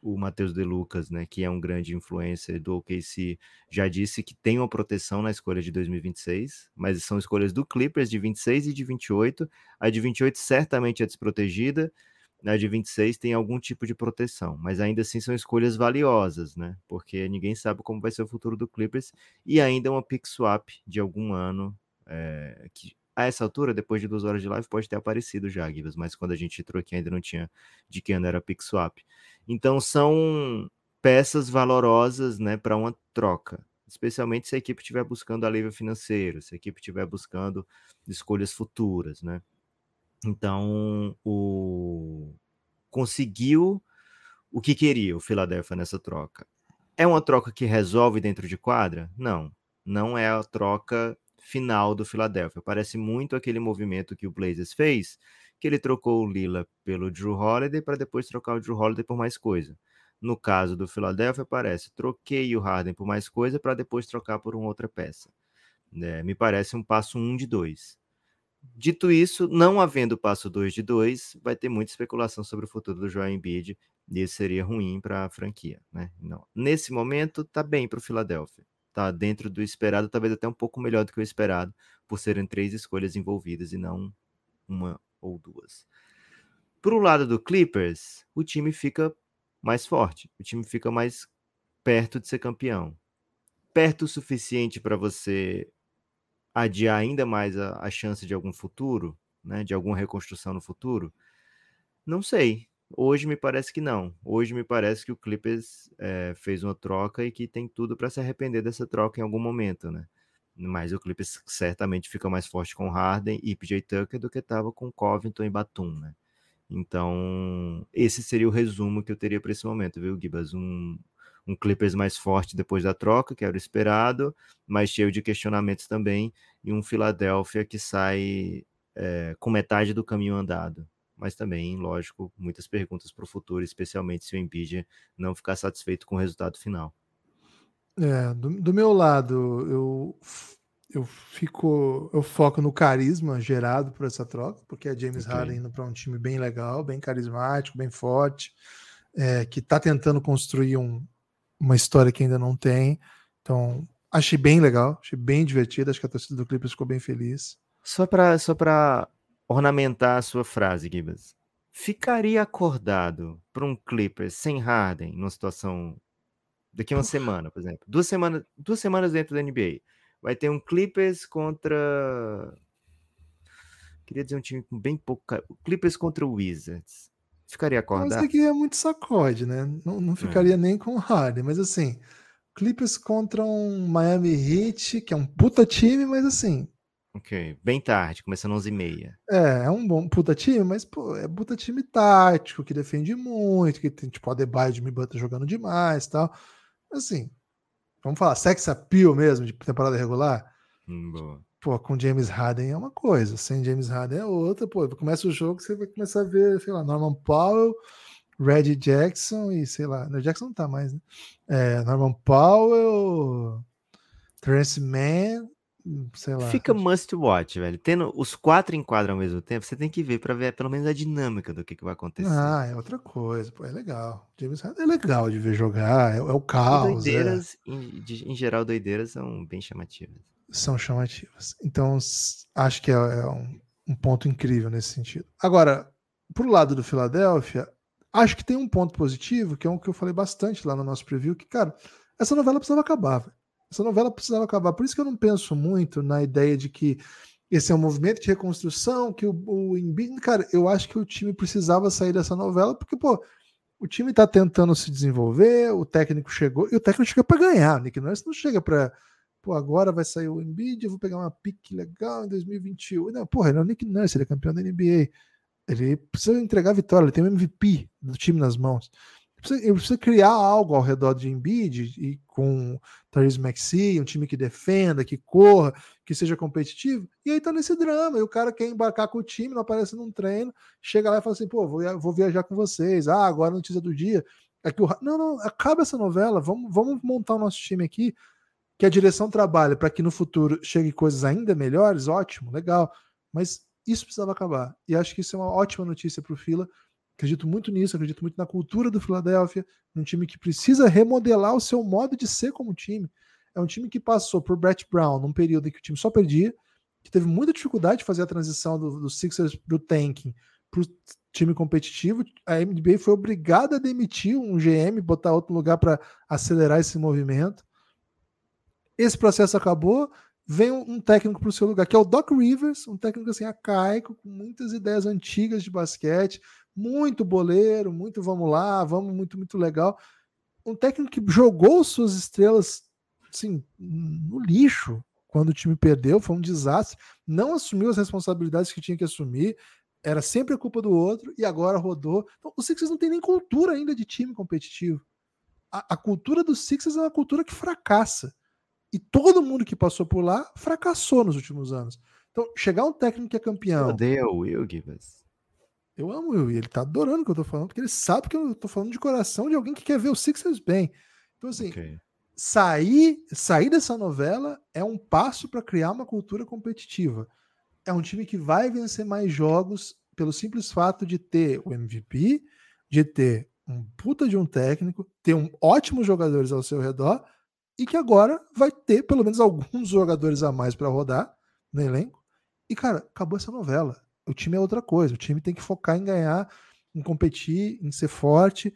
o Matheus De Lucas, né, que é um grande influencer do OKC, já disse que tem uma proteção na escolha de 2026, mas são escolhas do Clippers de 26 e de 28. A de 28 certamente é desprotegida, a de 26 tem algum tipo de proteção, mas ainda assim são escolhas valiosas, né? Porque ninguém sabe como vai ser o futuro do Clippers e ainda uma pick swap de algum ano é, que a essa altura, depois de duas horas de live, pode ter aparecido já, Gibas, mas quando a gente entrou aqui ainda não tinha de que ano era pick swap. Então são peças valorosas, né, para uma troca, especialmente se a equipe estiver buscando alívio financeiro, se a equipe estiver buscando escolhas futuras, né? Então, o conseguiu o que queria o Philadelphia nessa troca. É uma troca que resolve dentro de quadra? Não, não é a troca final do Philadelphia. Parece muito aquele movimento que o Blazers fez, que ele trocou o Lila pelo Drew Holiday para depois trocar o Drew Holiday por mais coisa. No caso do Philadelphia, parece troquei o Harden por mais coisa para depois trocar por uma outra peça. É, me parece um passo um de dois. Dito isso, não havendo passo 2 de 2, vai ter muita especulação sobre o futuro do Joel Embiid e isso seria ruim para a franquia, né? Não. Nesse momento, tá bem para o Philadelphia. Tá dentro do esperado, talvez até um pouco melhor do que o esperado, por serem três escolhas envolvidas e não uma ou duas. Pro lado do Clippers, o time fica mais forte. O time fica mais perto de ser campeão. Perto o suficiente para você adiar ainda mais a, a, chance de algum futuro, né, de alguma reconstrução no futuro? Não sei. Hoje me parece que não. Hoje me parece que o Clippers é, fez uma troca e que tem tudo para se arrepender dessa troca em algum momento, né? Mas o Clippers certamente fica mais forte com Harden e PJ Tucker do que estava com Covington e Batum, né? Então, esse seria o resumo que eu teria para esse momento, viu, Gibas? Um, um Clippers mais forte depois da troca, que era o esperado, mas cheio de questionamentos também, e um Philadelphia que sai é, com metade do caminho andado. Mas também, lógico, muitas perguntas para o futuro, especialmente se o Embiid não ficar satisfeito com o resultado final. É, do, do meu lado, eu eu fico, eu foco no carisma gerado por essa troca, porque é James okay. Harden indo para um time bem legal, bem carismático, bem forte, é, que está tentando construir um, uma história que ainda não tem. Então, achei bem legal, achei bem divertido, acho que a torcida do Clippers ficou bem feliz. Só para só ornamentar a sua frase, Gibas. Ficaria acordado para um Clippers sem Harden numa situação daqui a uma semana, por exemplo. Duas semanas, duas semanas dentro da NBA. Vai ter um Clippers contra Queria dizer um time com bem pouco. Clippers contra o Wizards. Ficaria acordado. Mas aqui é muito sacode, né? Não, não é. ficaria é. nem com o Harden, mas assim, Clippers contra um Miami Heat, que é um puta time, mas assim. Ok, bem tarde, começando 11h30. É, é um bom puta time, mas pô, é puta time tático, que defende muito, que tem tipo Adebayo de Mibata jogando demais tal. Assim, vamos falar, sex appeal mesmo, de temporada regular. Hum, boa pô, com James Harden é uma coisa, sem James Harden é outra, pô, começa o jogo, você vai começar a ver, sei lá, Norman Powell, Reggie Jackson e, sei lá, o Jackson não tá mais, né? É, Norman Powell, Terence Mann, sei lá. Fica must watch, velho. Tendo os quatro em quadro ao mesmo tempo, você tem que ver para ver pelo menos a dinâmica do que, que vai acontecer. Ah, é outra coisa, pô, é legal. James Harden é legal de ver jogar, é, é o caos. E doideiras, é. em, em geral, doideiras são bem chamativas são chamativas. Então, acho que é, é um, um, ponto incrível nesse sentido. Agora, pro lado do Philadelphia, acho que tem um ponto positivo, que é um que eu falei bastante lá no nosso preview, que, cara, essa novela precisava acabar. Véio. Essa novela precisava acabar. Por isso que eu não penso muito na ideia de que esse é um movimento de reconstrução, que o, o Embiid... Cara, eu acho que o time precisava sair dessa novela, porque, pô, o time tá tentando se desenvolver, o técnico chegou, e o técnico chega para ganhar. Nick Nurse não chega para pô, agora vai sair o Embiid, eu vou pegar uma pique legal em 2021. Não, porra, ele é o Nick Nurse, ele é campeão da NBA. Ele precisa entregar vitória, ele tem o MVP do time nas mãos. Ele precisa, criar algo ao redor de Embiid e com Therese Maxey, um time que defenda, que corra, que seja competitivo. E aí tá nesse drama. E o cara quer embarcar com o time, não aparece num treino, chega lá e fala assim: pô, vou, vou viajar com vocês. Ah, agora a notícia do dia. É que o... Não, não, acaba essa novela, vamos, vamos montar o nosso time aqui que a direção trabalha para que no futuro chegue coisas ainda melhores, ótimo, legal. Mas isso precisava acabar. E acho que isso é uma ótima notícia para o Fila. Acredito muito nisso, acredito muito na cultura do Philadelphia, num time que precisa remodelar o seu modo de ser como time. É um time que passou por Brett Brown num período em que o time só perdia, que teve muita dificuldade de fazer a transição do, do Sixers para o tanking para o time competitivo. A NBA foi obrigada a demitir um GM, botar outro lugar para acelerar esse movimento. Esse processo acabou, vem um, técnico para o seu lugar, que é o Doc Rivers, um técnico assim arcaico, com muitas ideias antigas de basquete, muito boleiro, muito vamos lá, vamos muito, muito legal. Um técnico que jogou suas estrelas assim, no lixo quando o time perdeu, foi um desastre, não assumiu as responsabilidades que tinha que assumir, era sempre a culpa do outro e agora rodou. Então, o Sixers não tem nem cultura ainda de time competitivo. A, a cultura do Sixers é uma cultura que fracassa. E todo mundo que passou por lá fracassou nos últimos anos. Então, chegar um técnico que é campeão. Odeia o Will Gibbons. Eu amo o Will, e ele tá adorando o que eu tô falando, porque ele sabe que eu tô falando de coração de alguém que quer ver o Sixers bem. Então, assim, okay. sair, sair dessa novela é um passo para criar uma cultura competitiva. É um time que vai vencer mais jogos pelo simples fato de ter o MVP, de ter um puta de um técnico, ter um ótimos jogadores ao seu redor e que agora vai ter pelo menos alguns jogadores a mais para rodar no elenco. E, cara, acabou essa novela. O time é outra coisa. O time tem que focar em ganhar, em competir, em ser forte.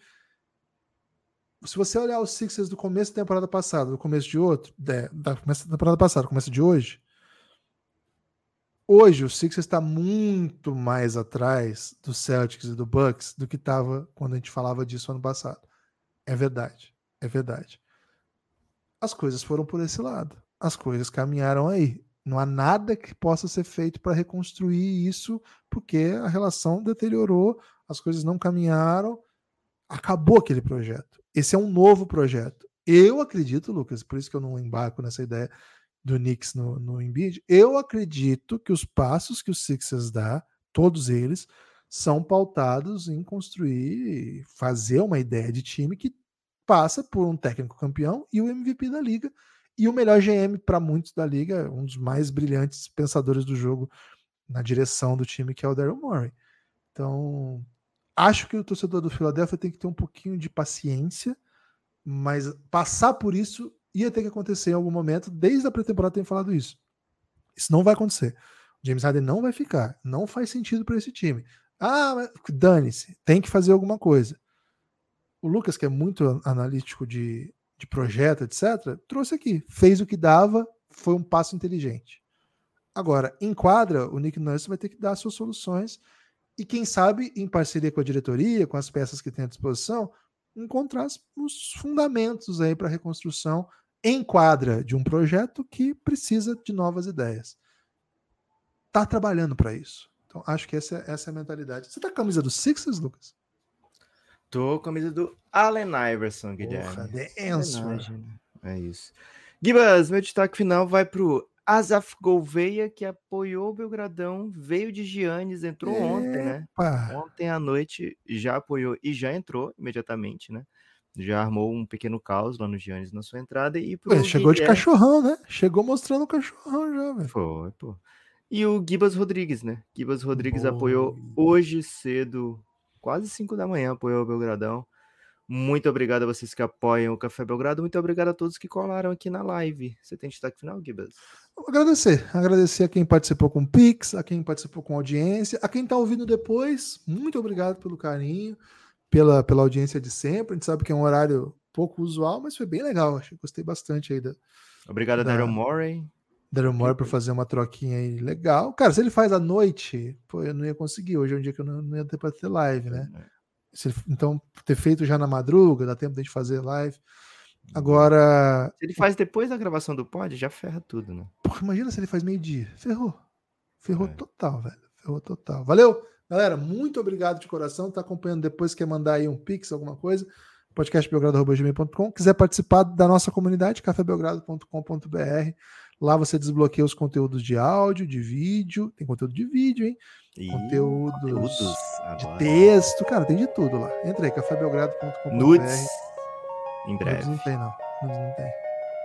se você olhar os Sixers do começo da temporada passada, do começo de outro, da, da começo da temporada passada, começo de hoje, hoje o Sixers está muito mais atrás do Celtics e do Bucks do que estava quando a gente falava disso ano passado. É verdade, é verdade. As coisas foram por esse lado. As coisas caminharam aí. Não há nada que possa ser feito para reconstruir isso, porque a relação deteriorou, as coisas não caminharam, acabou aquele projeto. Esse é um novo projeto. Eu acredito, Lucas, por isso que eu não embarco nessa ideia do Knicks no, no Embiid, eu acredito que os passos que o Sixers dá, todos eles, são pautados em construir, fazer uma ideia de time que passa por um técnico campeão e o MVP da liga e o melhor GM para muitos da liga, um dos mais brilhantes pensadores do jogo na direção do time, que é o Daryl Morey. Então, acho que o torcedor do Philadelphia tem que ter um pouquinho de paciência, mas passar por isso ia ter que acontecer em algum momento, desde a pré-temporada tem falado isso. Isso não vai acontecer. O James Harden não vai ficar. Não faz sentido para esse time. Ah, dane-se, tem que fazer alguma coisa. O Lucas, que é muito analítico de, de projeto, etc., trouxe aqui. Fez o que dava, foi um passo inteligente. Agora, em quadra, o Nick Nurse vai ter que dar suas soluções e, quem sabe, em parceria com a diretoria, com as peças que tem à disposição, encontrar os fundamentos aí para a reconstrução enquadra de um projeto que precisa de novas ideias. Tá trabalhando para isso. Então, acho que essa, essa é a mentalidade. Você tá com a camisa do Sixers, Lucas? Tô com a camisa do Allen Iverson, Guilherme. Porra, né? É isso. Gibas, meu destaque final vai pro Azaf Gouveia, que apoiou o Belgradão, veio de Giannis, entrou Epa. ontem, né? Ontem à noite já apoiou e já entrou imediatamente, né? já armou um pequeno caos lá no Giannis na sua entrada e pro chegou Guilherme... de cachorrão, né? Chegou mostrando o cachorrão já, velho. Foi, pô. E o Gibas Rodrigues, né? Gibas Rodrigues Boa. apoiou hoje cedo, quase 5 da manhã, apoiou o Belgradão. Muito obrigado a vocês que apoiam o Café Belgrado. Muito obrigado a todos que colaram aqui na live. Você tem destaque final, Gibas? Agradecer. Agradecer a quem participou com Pix, a quem participou com audiência, a quem está ouvindo depois. Muito obrigado pelo carinho pela, pela audiência de sempre. A gente sabe que é um horário pouco usual, mas foi bem legal. Acho, gostei bastante aí da. Obrigado, da, Daryl Morey. Daryl Morey por fazer uma troquinha aí legal. Cara, se ele faz à noite, pô, eu não ia conseguir. Hoje é um dia que eu não, não ia ter para ter live, né? É. Ele, então, ter feito já na madruga, dá tempo de fazer live. Agora. Se ele faz depois da gravação do pod, já ferra tudo, né? Porra, imagina se ele faz meio-dia. Ferrou. Ferrou é. total, velho. Ferrou total. Valeu! Galera, muito obrigado de coração. Tá acompanhando depois, quer mandar aí um pix, alguma coisa? podcastbelgrado.com. Quiser participar da nossa comunidade, cafébelgrado.com.br. Lá você desbloqueia os conteúdos de áudio, de vídeo. Tem conteúdo de vídeo, hein? Ih, conteúdos, conteúdos de texto. Cara, tem de tudo lá. Entra aí, cafébelgrado.com.br. Nudes. Em breve. Nudes não tem, não. Nudes não tem.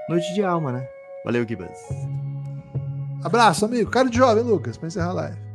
Nudes de alma, né? Valeu, Gibas. Abraço, amigo. Cara de jovem, Lucas, pra encerrar a live.